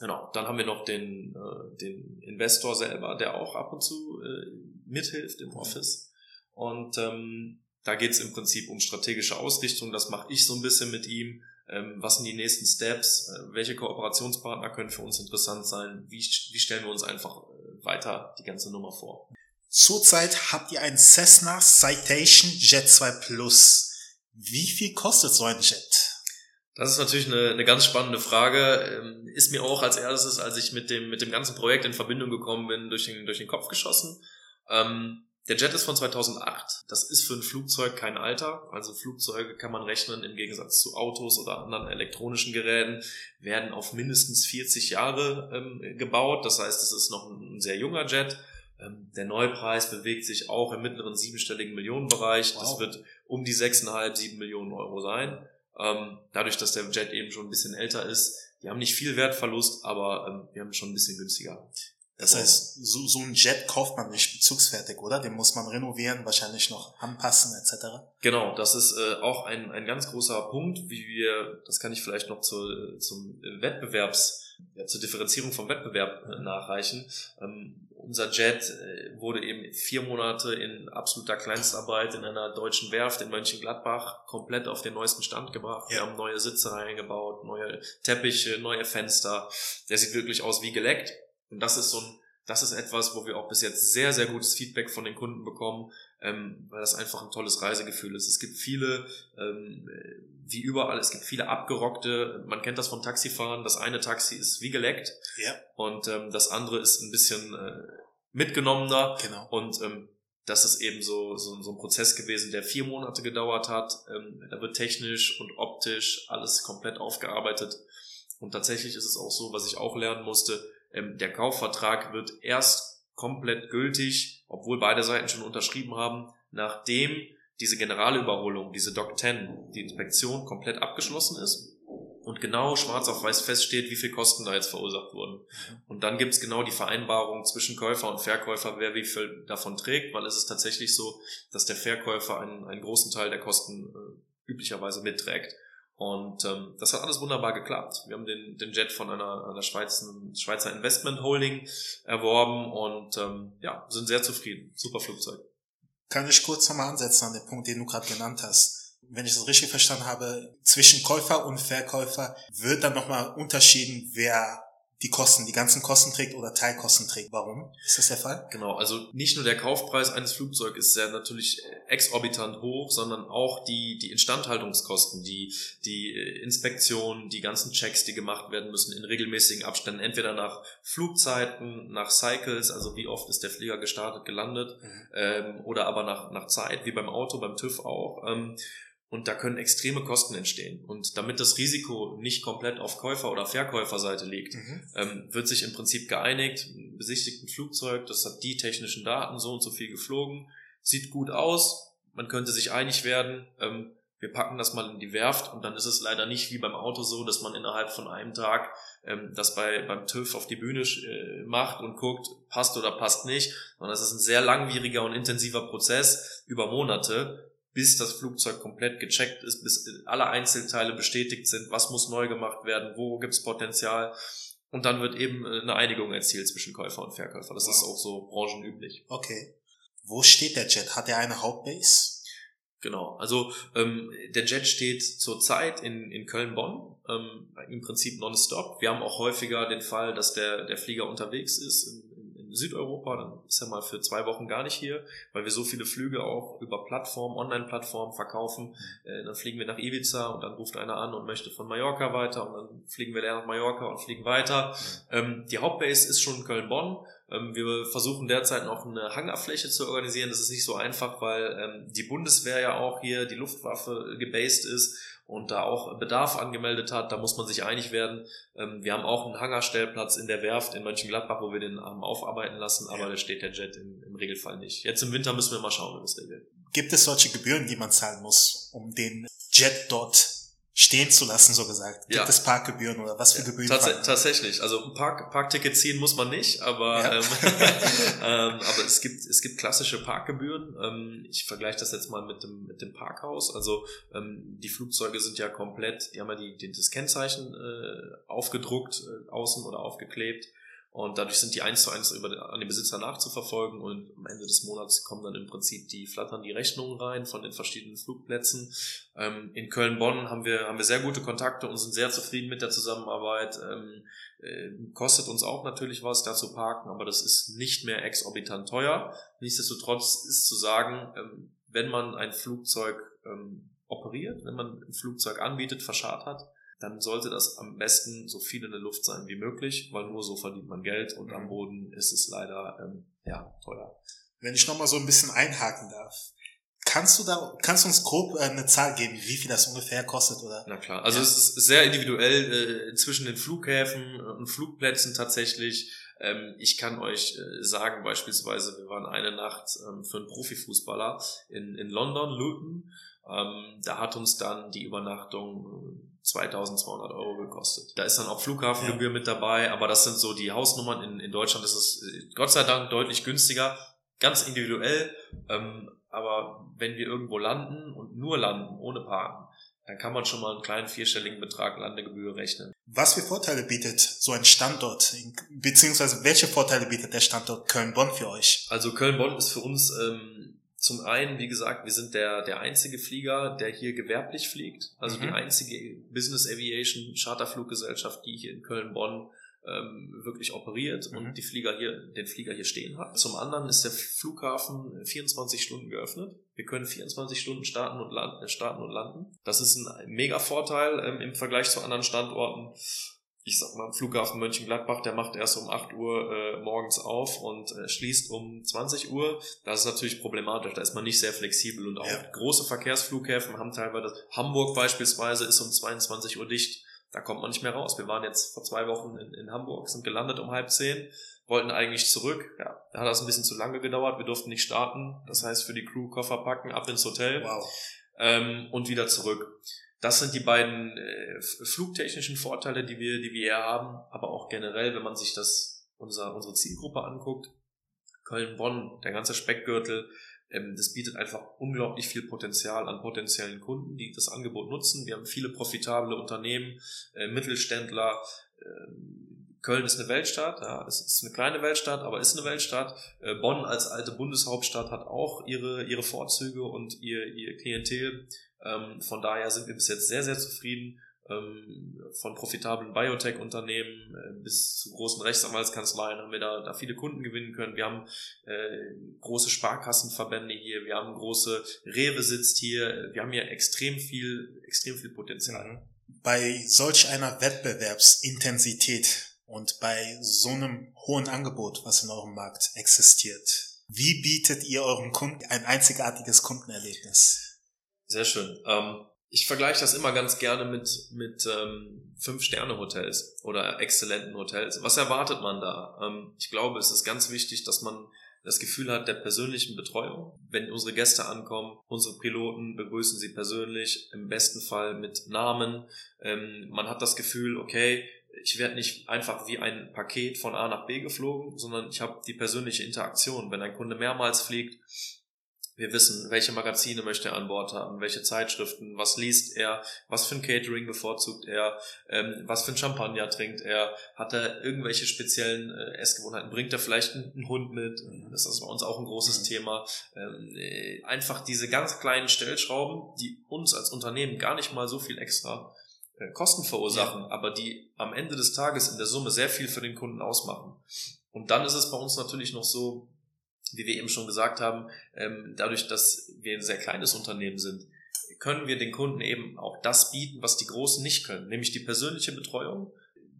Genau, dann haben wir noch den, äh, den Investor selber, der auch ab und zu äh, mithilft im Office. Und ähm, da geht es im Prinzip um strategische Ausrichtung. Das mache ich so ein bisschen mit ihm. Ähm, was sind die nächsten Steps? Äh, welche Kooperationspartner können für uns interessant sein? Wie, wie stellen wir uns einfach äh, weiter die ganze Nummer vor? Zurzeit habt ihr einen Cessna Citation Jet 2 Plus. Wie viel kostet so ein Jet? Das ist natürlich eine, eine ganz spannende Frage. Ähm, ist mir auch als erstes, als ich mit dem, mit dem ganzen Projekt in Verbindung gekommen bin, durch den, durch den Kopf geschossen. Ähm, der Jet ist von 2008. Das ist für ein Flugzeug kein Alter. Also Flugzeuge kann man rechnen, im Gegensatz zu Autos oder anderen elektronischen Geräten, werden auf mindestens 40 Jahre ähm, gebaut. Das heißt, es ist noch ein sehr junger Jet. Ähm, der Neupreis bewegt sich auch im mittleren siebenstelligen Millionenbereich. Wow. Das wird um die 6,5, 7 Millionen Euro sein. Ähm, dadurch, dass der Jet eben schon ein bisschen älter ist. Die haben nicht viel Wertverlust, aber ähm, wir haben schon ein bisschen günstiger. Das heißt, so, so ein Jet kauft man nicht bezugsfertig, oder? Den muss man renovieren, wahrscheinlich noch anpassen etc. Genau, das ist äh, auch ein, ein ganz großer Punkt, wie wir, das kann ich vielleicht noch zu, zum Wettbewerbs, ja, zur Differenzierung vom Wettbewerb äh, nachreichen. Ähm, unser Jet äh, wurde eben vier Monate in absoluter Kleinstarbeit in einer deutschen Werft in Mönchengladbach komplett auf den neuesten Stand gebracht. Ja. Wir haben neue Sitze reingebaut, neue Teppiche, neue Fenster. Der sieht wirklich aus wie geleckt. Und das ist so ein, das ist etwas, wo wir auch bis jetzt sehr, sehr gutes Feedback von den Kunden bekommen, ähm, weil das einfach ein tolles Reisegefühl ist. Es gibt viele, ähm, wie überall, es gibt viele abgerockte, man kennt das vom Taxifahren, das eine Taxi ist wie geleckt ja. und ähm, das andere ist ein bisschen äh, mitgenommener genau. und ähm, das ist eben so, so, so ein Prozess gewesen, der vier Monate gedauert hat. Ähm, da wird technisch und optisch alles komplett aufgearbeitet. Und tatsächlich ist es auch so, was ich auch lernen musste, ähm, der Kaufvertrag wird erst komplett gültig, obwohl beide Seiten schon unterschrieben haben, nachdem diese Generalüberholung, diese Doc 10, die Inspektion komplett abgeschlossen ist und genau schwarz auf weiß feststeht, wie viel Kosten da jetzt verursacht wurden. Mhm. Und dann gibt's genau die Vereinbarung zwischen Käufer und Verkäufer, wer wie viel davon trägt, weil es ist tatsächlich so, dass der Verkäufer einen, einen großen Teil der Kosten äh, üblicherweise mitträgt. Und ähm, das hat alles wunderbar geklappt. Wir haben den, den Jet von einer, einer Schweizer, Schweizer Investment Holding erworben und ähm, ja, sind sehr zufrieden. Super Flugzeug. Kann ich kurz nochmal ansetzen an den Punkt, den du gerade genannt hast. Wenn ich das richtig verstanden habe, zwischen Käufer und Verkäufer wird dann nochmal unterschieden, wer die Kosten, die ganzen Kosten trägt oder Teilkosten trägt. Warum ist das der Fall? Genau, also nicht nur der Kaufpreis eines Flugzeugs ist sehr natürlich exorbitant hoch, sondern auch die, die Instandhaltungskosten, die, die Inspektion, die ganzen Checks, die gemacht werden müssen in regelmäßigen Abständen, entweder nach Flugzeiten, nach Cycles, also wie oft ist der Flieger gestartet, gelandet, mhm. ähm, oder aber nach, nach Zeit, wie beim Auto, beim TÜV auch. Ähm, und da können extreme Kosten entstehen. Und damit das Risiko nicht komplett auf Käufer- oder Verkäuferseite liegt, mhm. ähm, wird sich im Prinzip geeinigt, besichtigt ein Flugzeug, das hat die technischen Daten, so und so viel geflogen, sieht gut aus, man könnte sich einig werden, ähm, wir packen das mal in die Werft und dann ist es leider nicht wie beim Auto so, dass man innerhalb von einem Tag ähm, das bei, beim TÜV auf die Bühne äh, macht und guckt, passt oder passt nicht, sondern es ist ein sehr langwieriger und intensiver Prozess über Monate, bis das Flugzeug komplett gecheckt ist, bis alle Einzelteile bestätigt sind, was muss neu gemacht werden, wo gibt's Potenzial. Und dann wird eben äh, eine Einigung erzielt zwischen Käufer und Verkäufer. Das wow. ist auch so branchenüblich. Okay. Wo steht der Jet? Hat er eine Hauptbase? Genau, also ähm, der Jet steht zurzeit in, in Köln-Bonn, ähm, im Prinzip nonstop. Wir haben auch häufiger den Fall, dass der, der Flieger unterwegs ist Südeuropa, dann ist er mal für zwei Wochen gar nicht hier, weil wir so viele Flüge auch über Plattformen, Online-Plattformen verkaufen. Äh, dann fliegen wir nach Ibiza und dann ruft einer an und möchte von Mallorca weiter und dann fliegen wir leer nach Mallorca und fliegen weiter. Ähm, die Hauptbase ist schon Köln-Bonn. Ähm, wir versuchen derzeit noch eine Hangarfläche zu organisieren. Das ist nicht so einfach, weil ähm, die Bundeswehr ja auch hier, die Luftwaffe gebased ist und da auch Bedarf angemeldet hat. Da muss man sich einig werden. Ähm, wir haben auch einen Hangarstellplatz in der Werft in Mönchengladbach, wo wir den haben aufarbeiten lassen, aber ja. da steht der Jet im, im, Regelfall nicht. Jetzt im Winter müssen wir mal schauen, wie das regelt. Gibt es solche Gebühren, die man zahlen muss, um den Jet dort stehen zu lassen, so gesagt. Gibt ja. es Parkgebühren oder was für ja, Gebühren? Tats tatsächlich. Also Park Parkticket ziehen muss man nicht, aber ja. ähm, ähm, aber es gibt es gibt klassische Parkgebühren. Ähm, ich vergleiche das jetzt mal mit dem mit dem Parkhaus. Also ähm, die Flugzeuge sind ja komplett, die haben ja die, die das Kennzeichen äh, aufgedruckt äh, außen oder aufgeklebt. Und dadurch sind die eins zu eins über den, an den Besitzer nachzuverfolgen und am Ende des Monats kommen dann im Prinzip die flattern die Rechnungen rein von den verschiedenen Flugplätzen. Ähm, in Köln-Bonn haben wir, haben wir sehr gute Kontakte und sind sehr zufrieden mit der Zusammenarbeit. Ähm, äh, kostet uns auch natürlich was, da zu parken, aber das ist nicht mehr exorbitant teuer. Nichtsdestotrotz ist zu sagen, ähm, wenn man ein Flugzeug ähm, operiert, wenn man ein Flugzeug anbietet, verscharrt hat, dann sollte das am besten so viel in der Luft sein wie möglich, weil nur so verdient man Geld und am mhm. Boden ist es leider ähm, ja teuer. Wenn ich nochmal so ein bisschen einhaken darf. Kannst du da, kannst du uns grob äh, eine Zahl geben, wie viel das ungefähr kostet, oder? Na klar. Also ja. es ist sehr individuell äh, zwischen den Flughäfen und Flugplätzen tatsächlich. Ähm, ich kann euch äh, sagen, beispielsweise, wir waren eine Nacht ähm, für einen Profifußballer in, in London, Luton. Ähm, da hat uns dann die Übernachtung 2200 äh, Euro gekostet. Da ist dann auch Flughafengebühr ja. mit dabei, aber das sind so die Hausnummern. In, in Deutschland ist es äh, Gott sei Dank deutlich günstiger, ganz individuell. Ähm, aber wenn wir irgendwo landen und nur landen, ohne Parken, dann kann man schon mal einen kleinen vierstelligen Betrag Landegebühr rechnen. Was für Vorteile bietet so ein Standort, beziehungsweise welche Vorteile bietet der Standort Köln-Bonn für euch? Also Köln-Bonn ist für uns ähm, zum einen, wie gesagt, wir sind der, der einzige Flieger, der hier gewerblich fliegt. Also mhm. die einzige Business Aviation Charterfluggesellschaft, die hier in Köln-Bonn ähm, wirklich operiert mhm. und die Flieger hier, den Flieger hier stehen hat. Zum anderen ist der Flughafen 24 Stunden geöffnet. Wir können 24 Stunden starten und landen, äh, starten und landen. Das ist ein mega Vorteil ähm, im Vergleich zu anderen Standorten. Ich sag mal, Flughafen Mönchengladbach, der macht erst um 8 Uhr äh, morgens auf und äh, schließt um 20 Uhr. Das ist natürlich problematisch, da ist man nicht sehr flexibel und auch ja. große Verkehrsflughäfen haben teilweise, Hamburg beispielsweise ist um 22 Uhr dicht da kommt man nicht mehr raus. Wir waren jetzt vor zwei Wochen in, in Hamburg, sind gelandet um halb zehn, wollten eigentlich zurück. Ja, da hat das ein bisschen zu lange gedauert. Wir durften nicht starten. Das heißt, für die Crew Koffer packen, ab ins Hotel wow. ähm, und wieder zurück. Das sind die beiden äh, flugtechnischen Vorteile, die wir, die wir hier haben, aber auch generell, wenn man sich das unser, unsere Zielgruppe anguckt, Köln-Bonn, der ganze Speckgürtel, das bietet einfach unglaublich viel Potenzial an potenziellen Kunden, die das Angebot nutzen. Wir haben viele profitable Unternehmen, äh, Mittelständler. Ähm, Köln ist eine Weltstadt, ja, es ist eine kleine Weltstadt, aber ist eine Weltstadt. Äh, Bonn als alte Bundeshauptstadt hat auch ihre, ihre Vorzüge und ihr, ihr Klientel. Ähm, von daher sind wir bis jetzt sehr, sehr zufrieden ähm, von profitablen Biotech-Unternehmen äh, bis zu großen Rechtsanwaltskanzleien haben wir da, da viele Kunden gewinnen können. Wir haben äh, große Sparkassenverbände hier, wir haben große Rewe sitzt hier, wir haben hier extrem viel, extrem viel Potenzial. Mhm. Bei solch einer Wettbewerbsintensität und bei so einem hohen Angebot, was in eurem Markt existiert, wie bietet ihr euren Kunden ein einzigartiges Kundenerlebnis? Sehr schön. Ähm, ich vergleiche das immer ganz gerne mit, mit ähm, Fünf-Sterne-Hotels oder exzellenten Hotels. Was erwartet man da? Ähm, ich glaube, es ist ganz wichtig, dass man das Gefühl hat der persönlichen Betreuung. Wenn unsere Gäste ankommen, unsere Piloten begrüßen sie persönlich, im besten Fall mit Namen. Ähm, man hat das Gefühl, okay, ich werde nicht einfach wie ein Paket von A nach B geflogen, sondern ich habe die persönliche Interaktion. Wenn ein Kunde mehrmals fliegt, wir wissen, welche Magazine möchte er an Bord haben, welche Zeitschriften, was liest er, was für ein Catering bevorzugt er, ähm, was für ein Champagner trinkt er, hat er irgendwelche speziellen äh, Essgewohnheiten, bringt er vielleicht einen, Hund mit, das ist bei uns auch ein großes mhm. Thema. Ähm, äh, einfach diese ganz kleinen Stellschrauben, die uns als Unternehmen gar nicht mal so viel extra äh, Kosten verursachen, ja. aber die am Ende des Tages in der Summe sehr viel für den Kunden ausmachen. Und dann ist es bei uns natürlich noch so, wie wir eben schon gesagt haben, ähm, dadurch, dass wir ein sehr kleines Unternehmen sind, können wir den Kunden eben auch das bieten, was die Großen nicht können, nämlich die persönliche Betreuung.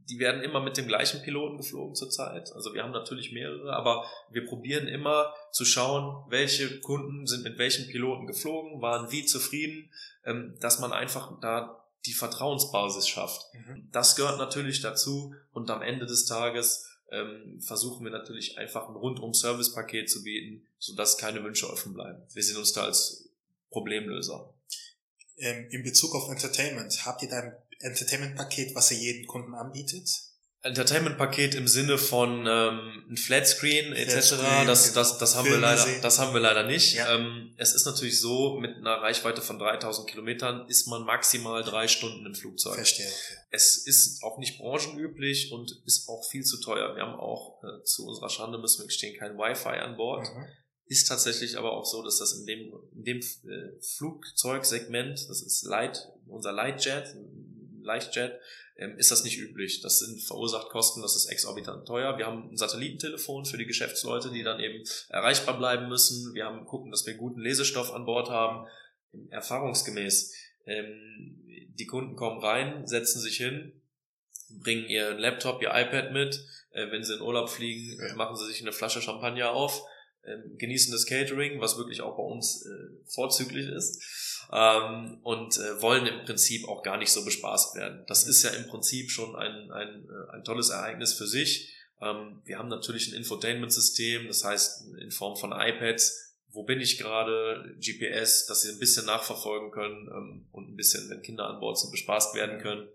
Die werden immer mit dem gleichen Piloten geflogen zurzeit. Also wir haben natürlich mehrere, aber wir probieren immer zu schauen, welche Kunden sind mit welchen Piloten geflogen, waren wie zufrieden, ähm, dass man einfach da die Vertrauensbasis schafft. Mhm. Das gehört natürlich dazu und am Ende des Tages ähm, versuchen wir natürlich einfach ein Rundum-Service-Paket zu bieten, sodass keine Wünsche offen bleiben. Wir sehen uns da als Problemlöser. Ähm, in Bezug auf Entertainment, habt ihr da ein Entertainment-Paket, was ihr jeden Kunden anbietet? Entertainment-Paket im Sinne von ähm, ein Flatscreen etc. Flatscreen, das, das, das haben wir leider, das haben wir leider nicht. Ja. Ähm, es ist natürlich so, mit einer Reichweite von 3000 Kilometern ist man maximal drei Stunden im Flugzeug. Verstehe. Es ist auch nicht branchenüblich und ist auch viel zu teuer. Wir haben auch äh, zu unserer Schande müssen wir gestehen kein Wi-Fi an Bord. Mhm. Ist tatsächlich aber auch so, dass das in dem, in dem äh, Flugzeugsegment, das ist Light, unser Lightjet, Leichtjet, ist das nicht üblich. Das sind verursacht Kosten, das ist exorbitant teuer. Wir haben ein Satellitentelefon für die Geschäftsleute, die dann eben erreichbar bleiben müssen. Wir haben gucken, dass wir guten Lesestoff an Bord haben. Erfahrungsgemäß. Ähm, die Kunden kommen rein, setzen sich hin, bringen ihren Laptop, ihr iPad mit. Äh, wenn sie in Urlaub fliegen, machen sie sich eine Flasche Champagner auf, ähm, genießen das Catering, was wirklich auch bei uns äh, vorzüglich ist ähm, und äh, wollen im Prinzip auch gar nicht so bespaßt werden. Das ist ja im Prinzip schon ein, ein, äh, ein tolles Ereignis für sich Ähm, wir haben natürlich ein Infotainment-System, das heißt in Form von iPads, wo bin ich gerade, GPS, dass sie ein bisschen nachverfolgen können ähm, und ein bisschen, wenn Kinder an Bord sind, bespaßt werden können.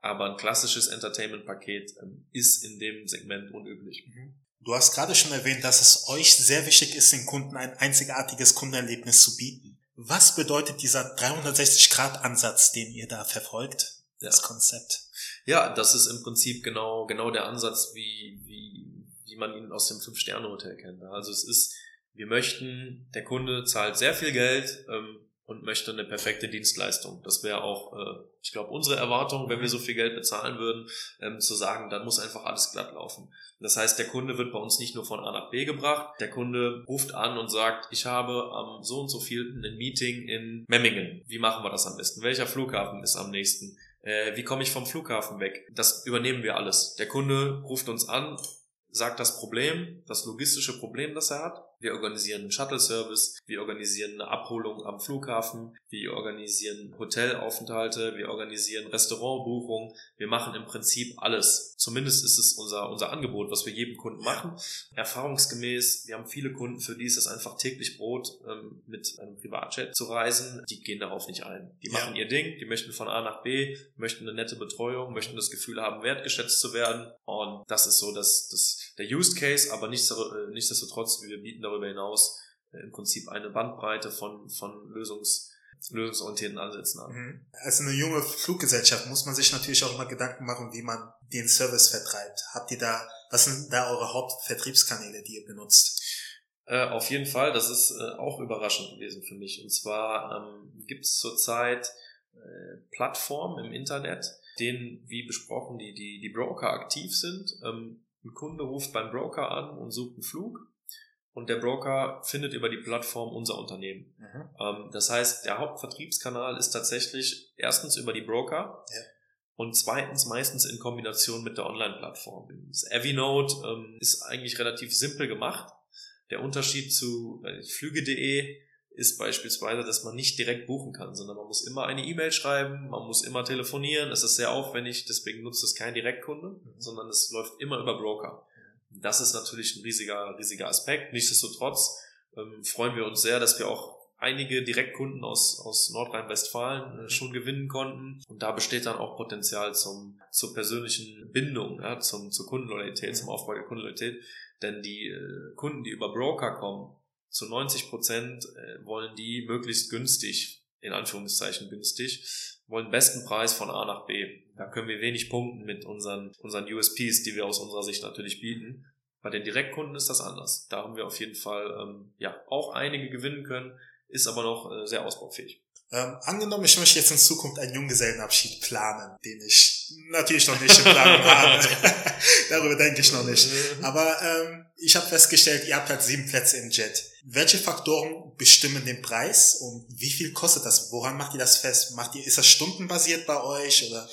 Aber ein klassisches Entertainment-Paket ähm, ist in dem Segment unüblich. Mhm. Du hast gerade schon erwähnt, dass es euch sehr wichtig ist, den Kunden ein einzigartiges Kundenerlebnis zu bieten. Was bedeutet dieser 360-Grad-Ansatz, den ihr da verfolgt? Ja. Das Konzept. Ja, das ist im Prinzip genau, genau der Ansatz, wie, wie, wie man ihn aus dem Fünf-Sterne-Hotel kennt. Also es ist, wir möchten, der Kunde zahlt sehr viel Geld ähm, und möchte eine perfekte Dienstleistung. Das wäre auch, äh, ich glaube, unsere Erwartung, wenn wir so viel Geld bezahlen würden, ähm, zu sagen, dann muss einfach alles glatt laufen. Das heißt, der Kunde wird bei uns nicht nur von A nach B gebracht, der Kunde ruft an und sagt, ich habe am so und so vielten ein Meeting in Memmingen. Wie machen wir das am besten? Welcher Flughafen ist am nächsten? Äh, wie komme ich vom Flughafen weg? Das übernehmen wir alles. Der Kunde ruft uns an, sagt das Problem, das logistische Problem, das er hat, wir organisieren einen Shuttle-Service, wir organisieren eine Abholung am Flughafen, wir organisieren Hotelaufenthalte, wir organisieren Restaurantbuchungen, wir machen im Prinzip alles. Zumindest ist es unser, unser Angebot, was wir jedem Kunden machen. Erfahrungsgemäß, wir haben viele Kunden, für die ist es einfach täglich Brot, ähm, mit einem Privatjet zu reisen. Die gehen darauf nicht ein. Die machen ja. ihr Ding, die möchten von A nach B, möchten eine nette Betreuung, möchten das Gefühl haben, wertgeschätzt zu werden. Und das ist so das, das, der Use Case, aber äh, nichtsdestotrotz, wir bieten darüber hinaus äh, im Prinzip eine Bandbreite von, von Lösungs, lösungsorientierten Ansätzen an. Mhm. Als eine junge Fluggesellschaft muss man sich natürlich auch immer Gedanken machen, wie man den Service vertreibt. Habt ihr da, was sind da eure Hauptvertriebskanäle, die ihr benutzt? Äh, auf jeden Fall, das ist äh, auch überraschend gewesen für mich. Und zwar ähm, gibt es zurzeit äh, Plattformen im Internet, denen, wie besprochen, die, die, die Broker aktiv sind. Ähm, ein Kunde ruft beim Broker an und sucht einen Flug und der Broker findet über die Plattform unser Unternehmen. Mhm. Ähm, das heißt, der Hauptvertriebskanal ist tatsächlich erstens über die Broker ja. und zweitens meistens in Kombination mit der Online-Plattform. Das Evernote ähm, ist eigentlich relativ simpel gemacht. Der Unterschied zu äh, Flüge.de ist beispielsweise, dass man nicht direkt buchen kann, sondern man muss immer eine E-Mail schreiben, man muss immer telefonieren. Es ist sehr aufwendig, deswegen nutzt es kein Direktkunde, mhm. sondern es läuft immer über Broker. Das ist natürlich ein riesiger, riesiger Aspekt. Nichtsdestotrotz ähm, freuen wir uns sehr, dass wir auch einige Direktkunden aus, aus Nordrhein-Westfalen äh, schon gewinnen konnten. Und da besteht dann auch Potenzial zum, zur persönlichen Bindung, ja, zum, zur Kundenloyalität, zum Aufbau der Kundenloyalität. Denn die äh, Kunden, die über Broker kommen, zu 90 Prozent äh, wollen die möglichst günstig, in Anführungszeichen günstig, wollen besten Preis von A nach B. Da können wir wenig punkten mit unseren, unseren USPs, die wir aus unserer Sicht natürlich bieten. Bei den Direktkunden ist das anders. Da haben wir auf jeden Fall ähm, ja auch einige gewinnen können, ist aber noch äh, sehr ausbaufähig. Ähm, angenommen, ich möchte jetzt in Zukunft einen Junggesellenabschied planen, den ich natürlich noch nicht im Plan habe. Darüber denke ich noch nicht. Aber ähm, ich habe festgestellt, ihr habt halt sieben Plätze im Jet. Welche Faktoren bestimmen den Preis und wie viel kostet das? Woran macht ihr das fest? Macht ihr, ist das stundenbasiert bei euch oder?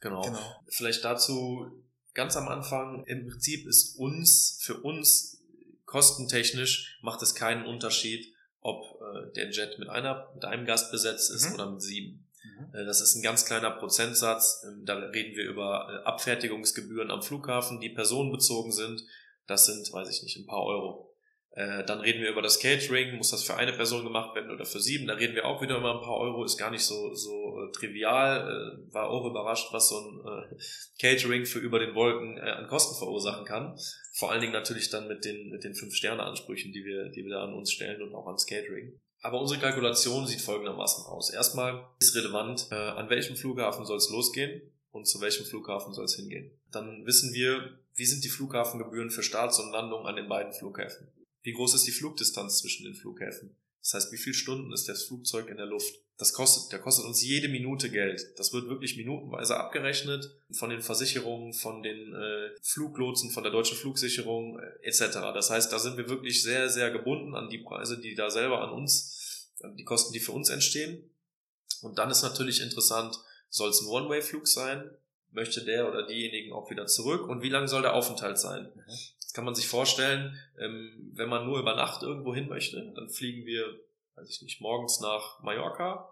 Genau. genau. Vielleicht dazu ganz am Anfang. Im Prinzip ist uns, für uns kostentechnisch macht es keinen Unterschied, ob äh, der Jet mit einer, mit einem Gast besetzt ist mhm. oder mit sieben. Mhm. Äh, das ist ein ganz kleiner Prozentsatz. Ähm, da reden wir über äh, Abfertigungsgebühren am Flughafen, die personenbezogen sind. Das sind, weiß ich nicht, ein paar Euro. Äh, dann reden wir über das Catering, muss das für eine Person gemacht werden oder für sieben, da reden wir auch wieder über ein paar Euro, ist gar nicht so, so äh, trivial, äh, war auch überrascht, was so ein äh, Catering für über den Wolken äh, an Kosten verursachen kann. Vor allen Dingen natürlich dann mit den, mit den Fünf-Sterne-Ansprüchen, die wir, die wir da an uns stellen und auch ans Catering. Aber unsere Kalkulation sieht folgendermaßen aus. Erstmal ist relevant, an welchem Flughafen soll es losgehen und zu welchem Flughafen soll es hingehen. Dann wissen wir, wie sind die Flughafengebühren für Starts und Landungen an den beiden Flughäfen. Wie groß ist die Flugdistanz zwischen den Flughäfen? Das heißt, wie viele Stunden ist das Flugzeug in der Luft? Das kostet, der kostet uns jede Minute Geld. Das wird wirklich minutenweise abgerechnet von den Versicherungen, von den äh, Fluglotsen, von der deutschen Flugsicherung äh, etc. Das heißt, da sind wir wirklich sehr, sehr gebunden an die Preise, die da selber an uns, an die Kosten, die für uns entstehen. Und dann ist natürlich interessant, soll es ein One-Way-Flug sein? Möchte der oder diejenigen auch wieder zurück? Und wie lang soll der Aufenthalt sein? Mhm kann man sich vorstellen, ähm, wenn man nur über Nacht irgendwo hin möchte, dann fliegen wir, weiß ich nicht, morgens nach Mallorca,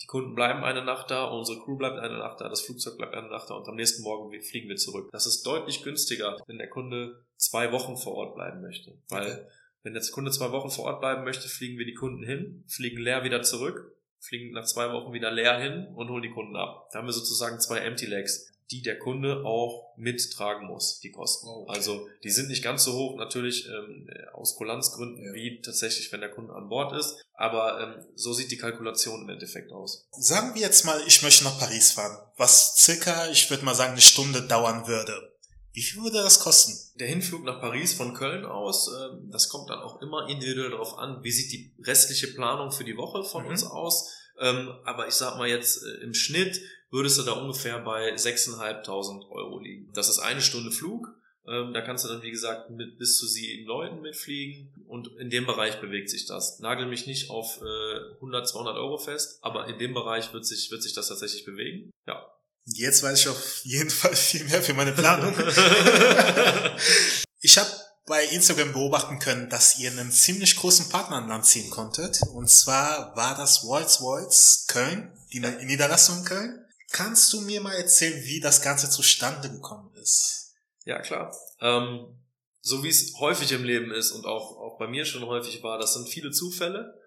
die Kunden bleiben eine Nacht da, unsere Crew bleibt eine Nacht da, das Flugzeug bleibt eine Nacht da und am nächsten Morgen fliegen wir zurück. Das ist deutlich günstiger, wenn der Kunde zwei Wochen vor Ort bleiben möchte. Weil okay. wenn der Kunde zwei Wochen vor Ort bleiben möchte, fliegen wir die Kunden hin, fliegen leer wieder zurück, fliegen nach zwei Wochen wieder leer hin und holen die Kunden ab. Da haben wir sozusagen zwei Empty Legs die der Kunde auch mittragen muss, die Kosten. Oh, okay. Also die sind nicht ganz so hoch, natürlich ähm, aus Kulanzgründen, ja. wie tatsächlich, wenn der Kunde an Bord ist. Aber ähm, so sieht die Kalkulation im Endeffekt aus. Sagen wir jetzt mal, ich möchte nach Paris fahren, was circa, ich würde mal sagen, eine Stunde dauern würde. Wie viel würde das kosten? Der Hinflug nach Paris von Köln aus, ähm, das kommt dann auch immer individuell darauf an, wie sieht die restliche Planung für die Woche von mhm. uns aus. Ähm, aber ich sag mal jetzt äh, im Schnitt würdest du da ungefähr bei 6.500 Euro liegen. Das ist eine Stunde Flug. Ähm, da kannst du dann, wie gesagt, mit bis zu sieben Leuten mitfliegen und in dem Bereich bewegt sich das. Nagel mich nicht auf äh, 100, 200 Euro fest, aber in dem Bereich wird sich, wird sich das tatsächlich bewegen. Ja. Jetzt weiß ich auf jeden Fall viel mehr für meine Planung. ich habe bei Instagram beobachten können, dass ihr einen ziemlich großen Partner an Land ziehen konntet. Und zwar war das Rolls-Royce Köln, die Niederlassung Köln. Kannst du mir mal erzählen, wie das Ganze zustande gekommen ist? Ja, klar. Ähm, so wie es häufig im Leben ist und auch, auch bei mir schon häufig war, das sind viele Zufälle.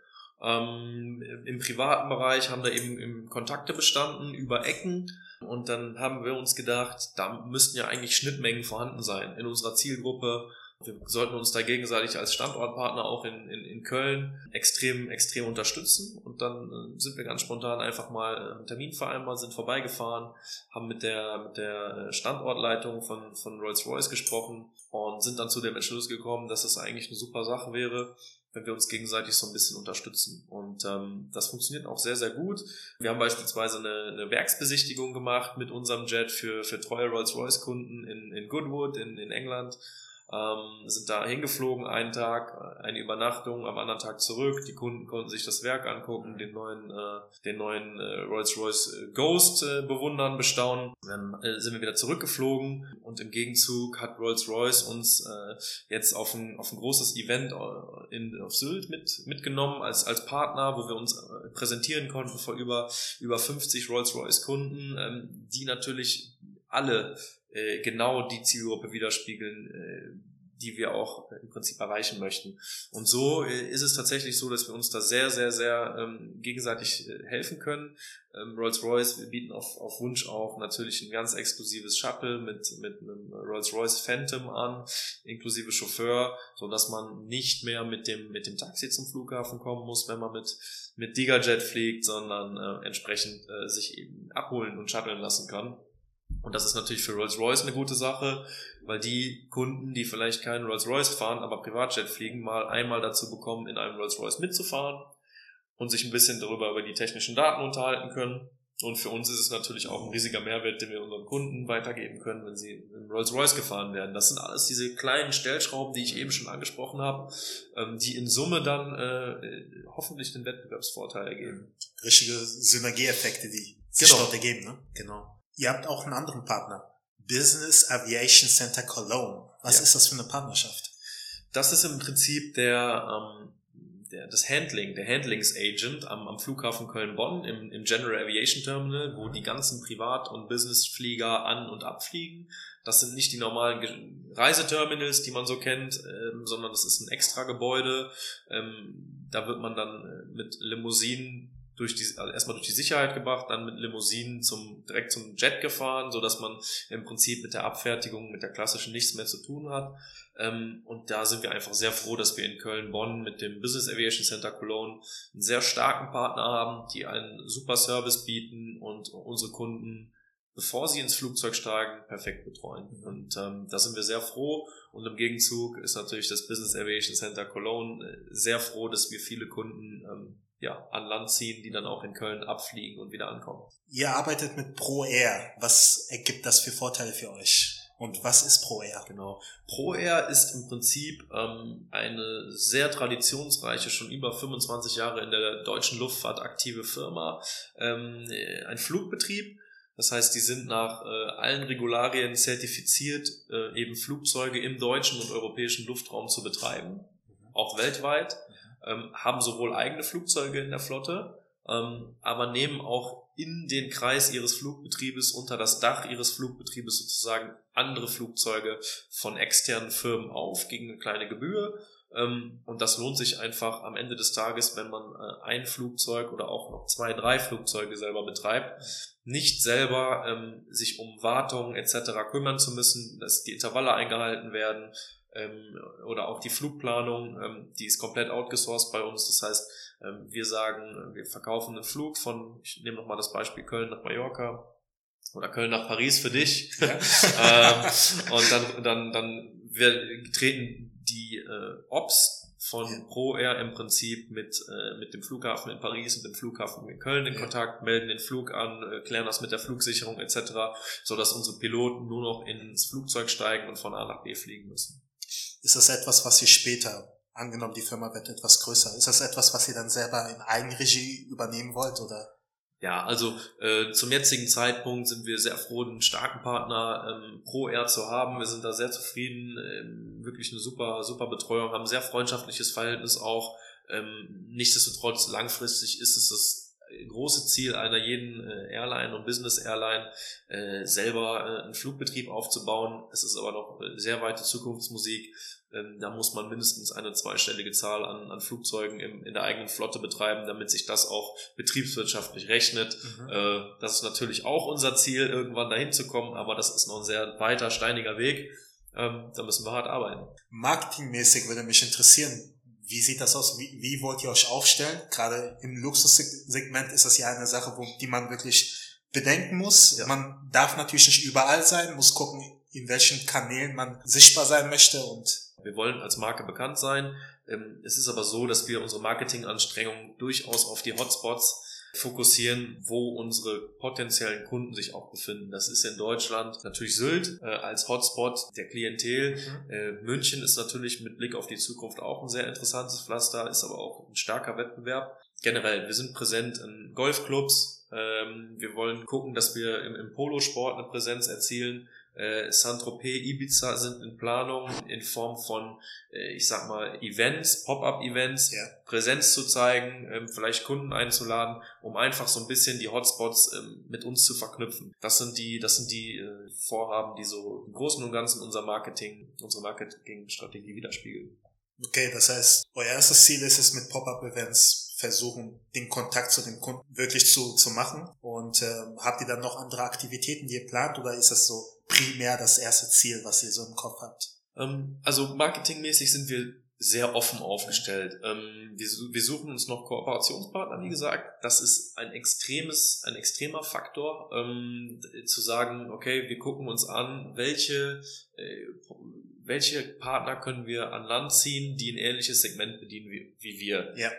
Ähm, Im privaten Bereich haben da eben Kontakte bestanden über Ecken und dann haben wir uns gedacht, da müssten ja eigentlich Schnittmengen vorhanden sein in unserer Zielgruppe wir sollten uns da gegenseitig als Standortpartner auch in, in, in Köln extrem, extrem unterstützen. Und dann äh, sind wir ganz spontan einfach mal äh, einen Termin vereinbart, sind vorbeigefahren, haben mit der, mit der äh, Standortleitung von, von Rolls-Royce gesprochen und sind dann zu dem Entschluss gekommen, dass es eigentlich eine super Sache wäre, wenn wir uns gegenseitig so ein bisschen unterstützen. Und ähm, das funktioniert auch sehr, sehr gut. Wir haben beispielsweise eine, eine Werksbesichtigung gemacht mit unserem Jet für, für treue Rolls-Royce-Kunden in, in Goodwood in, in England ähm, sind da hingeflogen einen Tag, äh, eine Übernachtung, am anderen Tag zurück. Die Kunden konnten sich das Werk angucken, den neuen, äh, den neuen äh, Rolls-Royce äh, Ghost äh, bewundern, bestaunen. Dann äh, sind wir wieder zurückgeflogen und im Gegenzug hat Rolls-Royce uns äh, jetzt auf ein, auf ein großes Event äh, in, auf Sylt mit, mitgenommen als, als Partner, wo wir uns äh, präsentieren konnten vor über, über 50 Rolls-Royce Kunden, ähm, die natürlich alle äh, genau die Zielgruppe widerspiegeln, äh, die wir auch im Prinzip erreichen möchten. Und so äh, ist es tatsächlich so, dass wir uns da sehr, sehr, sehr ähm, gegenseitig äh, helfen können. Ähm, Rolls-Royce, wir bieten auf, auf Wunsch auch natürlich ein ganz exklusives Shuttle mit, mit einem Rolls-Royce Phantom an, inklusive Chauffeur, so dass man nicht mehr mit dem, mit dem Taxi zum Flughafen kommen muss, wenn man mit, mit Digajet fliegt, sondern äh, entsprechend äh, sich eben abholen und shuttlen lassen kann. Und das ist natürlich für Rolls-Royce eine gute Sache, weil die Kunden, die vielleicht keinen Rolls-Royce fahren, aber Privatjet fliegen, mal einmal dazu bekommen, in einem Rolls-Royce mitzufahren und sich ein bisschen darüber über die technischen Daten unterhalten können. Und für uns ist es natürlich auch ein riesiger Mehrwert, den wir unseren Kunden weitergeben können, wenn sie im Rolls-Royce gefahren werden. Das sind alles diese kleinen Stellschrauben, die ich eben schon angesprochen habe, ähm, die in Summe dann äh, hoffentlich den Wettbewerbsvorteil ergeben. Richtige Synergieeffekte, die sich genau. dort ergeben. Ne? Genau. Ihr habt auch einen anderen Partner. Business Aviation Center Cologne. Was ja. ist das für eine Partnerschaft? Das ist im Prinzip der, ähm, der das Handling, der Handlingsagent am, am Flughafen Köln-Bonn im, im General Aviation Terminal, wo die ganzen Privat- und Businessflieger an- und abfliegen. Das sind nicht die normalen Reiseterminals, die man so kennt, ähm, sondern das ist ein extra Gebäude. Ähm, da wird man dann äh, mit Limousinen durch die, also erstmal durch die Sicherheit gebracht, dann mit Limousinen zum, direkt zum Jet gefahren, so dass man im Prinzip mit der Abfertigung, mit der klassischen nichts mehr zu tun hat. Ähm, und da sind wir einfach sehr froh, dass wir in Köln-Bonn mit dem Business Aviation Center Cologne einen sehr starken Partner haben, die einen super Service bieten und unsere Kunden bevor sie ins Flugzeug steigen, perfekt betreuen. Und ähm, da sind wir sehr froh. Und im Gegenzug ist natürlich das Business Aviation Center Cologne äh, sehr froh, dass wir viele Kunden ähm, ja, an Land ziehen, die dann auch in Köln abfliegen und wieder ankommen. Ihr arbeitet mit Pro Air. Was ergibt das für Vorteile für euch? Und was ist Pro Air? Genau. Pro Air ist im Prinzip ähm, eine sehr traditionsreiche, schon über 25 Jahre in der deutschen Luftfahrt aktive Firma, ähm, ein Flugbetrieb. Das heißt, die sind nach äh, allen Regularien zertifiziert, äh, eben Flugzeuge im deutschen und europäischen Luftraum zu betreiben, mhm. auch weltweit ähm, haben sowohl eigene Flugzeuge in der Flotte ähm, aber nehmen auch in den Kreis ihres Flugbetriebes, unter das Dach ihres Flugbetriebes sozusagen andere Flugzeuge von externen Firmen auf gegen eine kleine Gebühr. Ähm, und das lohnt sich einfach am Ende des Tages, wenn man äh, ein Flugzeug oder auch noch zwei, drei Flugzeuge selber betreibt, nicht selber ähm, sich um Wartung etc. kümmern zu müssen, dass die Intervalle eingehalten werden ähm, oder auch die Flugplanung, ähm, die ist komplett outgesourced bei uns. Das heißt, ähm, wir sagen, wir verkaufen einen Flug von, ich nehme nochmal das Beispiel Köln nach Mallorca oder Köln nach Paris für dich. Ja. ähm, und dann, dann, dann wir treten die äh, Ops von ja. Pro Air im Prinzip mit, äh, mit dem Flughafen in Paris und dem Flughafen in Köln in ja. Kontakt, melden den Flug an, äh, klären das mit der Flugsicherung etc., so dass unsere Piloten nur noch ins Flugzeug steigen und von A nach B fliegen müssen. Ist das etwas, was Sie später, angenommen die Firma wird etwas größer, ist das etwas, was Sie dann selber in Eigenregie übernehmen wollt oder? Ja, also äh, zum jetzigen Zeitpunkt sind wir sehr froh, einen starken Partner ähm, Pro Air zu haben. Wir sind da sehr zufrieden, ähm, wirklich eine super, super Betreuung, haben ein sehr freundschaftliches Verhältnis auch. Ähm, nichtsdestotrotz langfristig ist es das große Ziel einer jeden äh, Airline und Business Airline, äh, selber äh, einen Flugbetrieb aufzubauen. Es ist aber noch sehr weite Zukunftsmusik. Ähm, da muss man mindestens eine zweistellige Zahl an, an Flugzeugen im, in der eigenen Flotte betreiben, damit sich das auch betriebswirtschaftlich rechnet. Mhm. Das ist natürlich auch unser Ziel, irgendwann dahin zu kommen, aber das ist noch ein sehr weiter, steiniger Weg. Ähm, da müssen wir hart arbeiten. Marketingmäßig würde mich interessieren, wie sieht das aus? Wie, wie wollt ihr euch aufstellen? Gerade im Luxussegment ist das ja eine Sache, wo, die man wirklich bedenken muss. Ja. Man darf natürlich nicht überall sein, muss gucken, in welchen Kanälen man sichtbar sein möchte und wir wollen als Marke bekannt sein. Ähm, es ist aber so, dass wir unsere Marketinganstrengungen durchaus auf die Hotspots fokussieren, wo unsere potenziellen Kunden sich auch befinden. Das ist in Deutschland natürlich Sylt äh, als Hotspot der Klientel. Mhm. Äh, München ist natürlich mit Blick auf die Zukunft auch ein sehr interessantes Pflaster, ist aber auch ein starker Wettbewerb. Generell, wir sind präsent in Golfclubs. Ähm, wir wollen gucken, dass wir im, im Polosport eine Präsenz erzielen äh, Saint-Tropez, Ibiza sind in Planung in Form von, äh, ich sag mal, Events, Pop-up-Events, ja. Präsenz zu zeigen, ähm, vielleicht Kunden einzuladen, um einfach so ein bisschen die Hotspots ähm, mit uns zu verknüpfen. Das sind die, das sind die äh, Vorhaben, die so im Großen und Ganzen unser Marketing, unsere Marketingstrategie widerspiegeln. Okay, das heißt, euer erstes Ziel ist es mit Pop-up-Events versuchen, den Kontakt zu den Kunden wirklich zu, zu machen. Und äh, habt ihr dann noch andere Aktivitäten, die ihr plant, oder ist das so primär das erste Ziel, was ihr so im Kopf habt? Ähm, also marketingmäßig sind wir sehr offen aufgestellt. Ähm, wir, suchen uns noch Kooperationspartner, wie gesagt. Das ist ein extremes, ein extremer Faktor, ähm, zu sagen, okay, wir gucken uns an, welche äh, welche Partner können wir an Land ziehen, die ein ähnliches Segment bedienen wie, wie wir. Ja.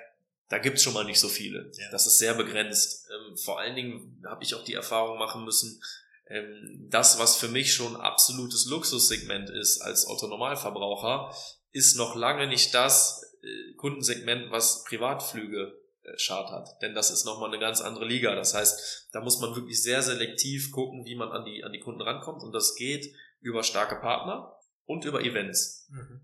Da gibt's schon mal nicht so viele. Ja. Das ist sehr begrenzt. Vor allen Dingen habe ich auch die Erfahrung machen müssen, ähm, das, was für mich schon absolutes Luxussegment ist als Autonormalverbraucher, ist noch lange nicht das äh, Kundensegment, was Privatflüge äh, chartert. Denn das ist nochmal eine ganz andere Liga. Das heißt, da muss man wirklich sehr selektiv gucken, wie man an die, an die Kunden rankommt. Und das geht über starke Partner und über Events. Mhm.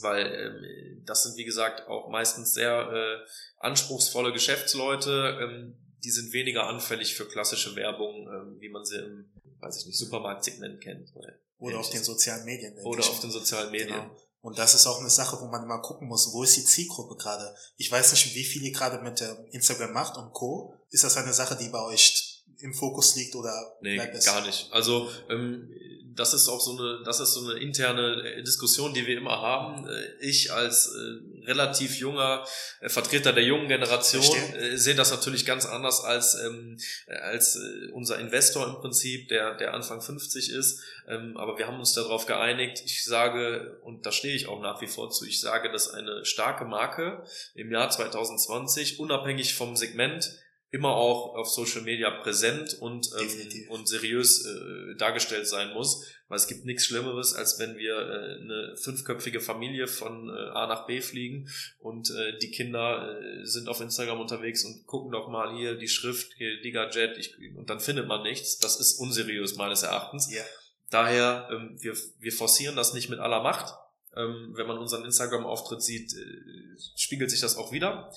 Weil ähm, das sind, wie gesagt, auch meistens sehr äh, anspruchsvolle Geschäftsleute. Ähm, die sind weniger anfällig für klassische Werbung, ähm, wie man sie im, weiß ich nicht, Supermarktsegment kennt. Oder auf den sozialen Medien. Oder auf den sozialen Medien. Genau. Und das ist auch eine Sache, wo man immer gucken muss, wo ist die Zielgruppe gerade? Ich weiß nicht, wie viel ihr gerade mit Instagram macht und Co. Ist das eine Sache, die bei euch im Fokus liegt oder nee, gar nicht. Also ähm, das ist auch so eine, das ist so eine interne äh, Diskussion, die wir immer haben. Äh, ich als äh, relativ junger äh, Vertreter der jungen Generation äh, sehe das natürlich ganz anders als ähm, als äh, unser Investor im Prinzip, der der Anfang 50 ist. Ähm, aber wir haben uns darauf geeinigt. Ich sage und da stehe ich auch nach wie vor zu. Ich sage, dass eine starke Marke im Jahr 2020 unabhängig vom Segment immer auch auf Social Media präsent und, ähm, und seriös äh, dargestellt sein muss. Weil es gibt nichts Schlimmeres, als wenn wir äh, eine fünfköpfige Familie von äh, A nach B fliegen und äh, die Kinder äh, sind auf Instagram unterwegs und gucken doch mal hier die Schrift, hier Digajet, ich, und dann findet man nichts. Das ist unseriös meines Erachtens. Yeah. Daher, ähm, wir, wir forcieren das nicht mit aller Macht. Ähm, wenn man unseren Instagram-Auftritt sieht, äh, spiegelt sich das auch wieder.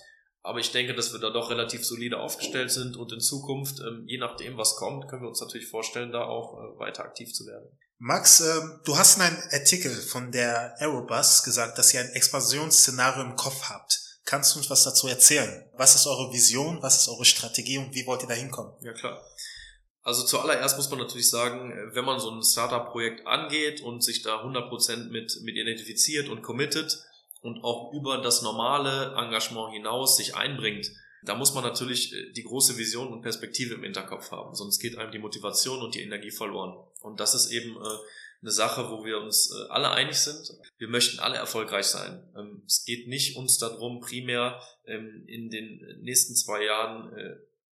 Aber ich denke, dass wir da doch relativ solide aufgestellt sind und in Zukunft, ähm, je nachdem, was kommt, können wir uns natürlich vorstellen, da auch äh, weiter aktiv zu werden. Max, äh, du hast in einem Artikel von der Aerobus gesagt, dass ihr ein Expansionsszenario im Kopf habt. Kannst du uns was dazu erzählen? Was ist eure Vision? Was ist eure Strategie und wie wollt ihr da hinkommen? Ja, klar. Also zuallererst muss man natürlich sagen, wenn man so ein Startup-Projekt angeht und sich da 100% mit, mit identifiziert und committet und auch über das normale Engagement hinaus sich einbringt, da muss man natürlich äh, die große Vision und Perspektive im Hinterkopf haben, sonst geht einem die Motivation und die Energie verloren. Und das ist eben äh, eine Sache, wo wir uns äh, alle einig sind. Wir möchten alle erfolgreich sein. Ähm, es geht nicht uns darum, primär ähm, in den nächsten zwei Jahren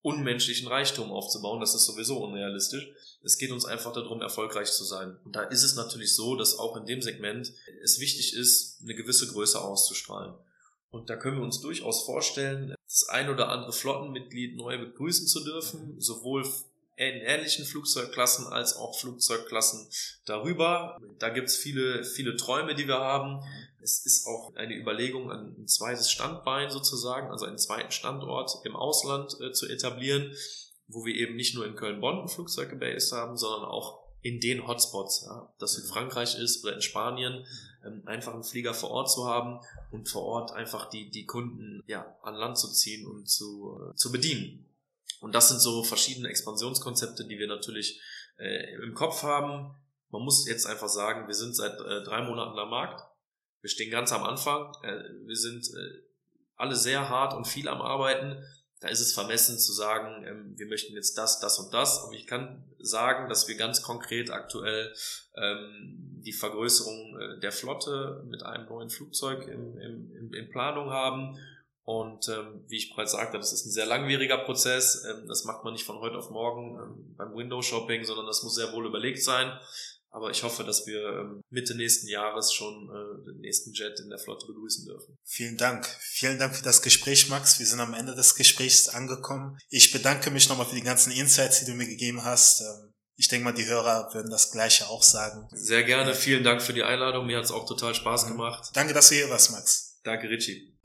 unmenschlichen Reichtum aufzubauen. Das ist sowieso unrealistisch. Es geht uns einfach darum, erfolgreich zu sein. Und da ist es natürlich so, dass auch in dem Segment es wichtig ist, eine gewisse Größe auszustrahlen. Und da können wir uns durchaus vorstellen, das ein oder andere Flottenmitglied neu begrüßen zu dürfen, sowohl in ähnlichen Flugzeugklassen als auch Flugzeugklassen darüber. Da gibt's viele, viele Träume, die wir haben. Es ist auch eine Überlegung, ein zweites Standbein sozusagen, also einen zweiten Standort im Ausland äh, zu etablieren, wo wir eben nicht nur in Köln-Bonn ein Flugzeug gebased haben, sondern auch in den Hotspots, ja, das in Frankreich ist oder in Spanien, ähm, einfach einen Flieger vor Ort zu haben und vor Ort einfach die, die Kunden ja, an Land zu ziehen und zu, äh, zu bedienen. Und das sind so verschiedene Expansionskonzepte, die wir natürlich äh, im Kopf haben. Man muss jetzt einfach sagen, wir sind seit äh, drei Monaten am Markt. Wir stehen ganz am Anfang. Äh, wir sind äh, alle sehr hart und viel am Arbeiten. Da ist es vermessen zu sagen, ähm, wir möchten jetzt das, das und das. Und ich kann sagen, dass wir ganz konkret aktuell ähm, die Vergrößerung äh, der Flotte mit einem neuen Flugzeug in, in, in Planung haben und ähm, wie ich bereits sagte, das ist ein sehr langwieriger Prozess. Ähm, das macht man nicht von heute auf morgen ähm, beim Window-Shopping, sondern das muss sehr wohl überlegt sein. Aber ich hoffe, dass wir ähm, Mitte nächsten Jahres schon äh, den nächsten Jet in der Flotte begrüßen dürfen. Vielen Dank. Vielen Dank für das Gespräch, Max. Wir sind am Ende des Gesprächs angekommen. Ich bedanke mich nochmal für die ganzen Insights, die du mir gegeben hast. Ähm, ich denke mal, die Hörer würden das Gleiche auch sagen. Sehr gerne. Vielen Dank für die Einladung. Mir hat es auch total Spaß gemacht. Danke, dass du hier warst, Max. Danke, Richie.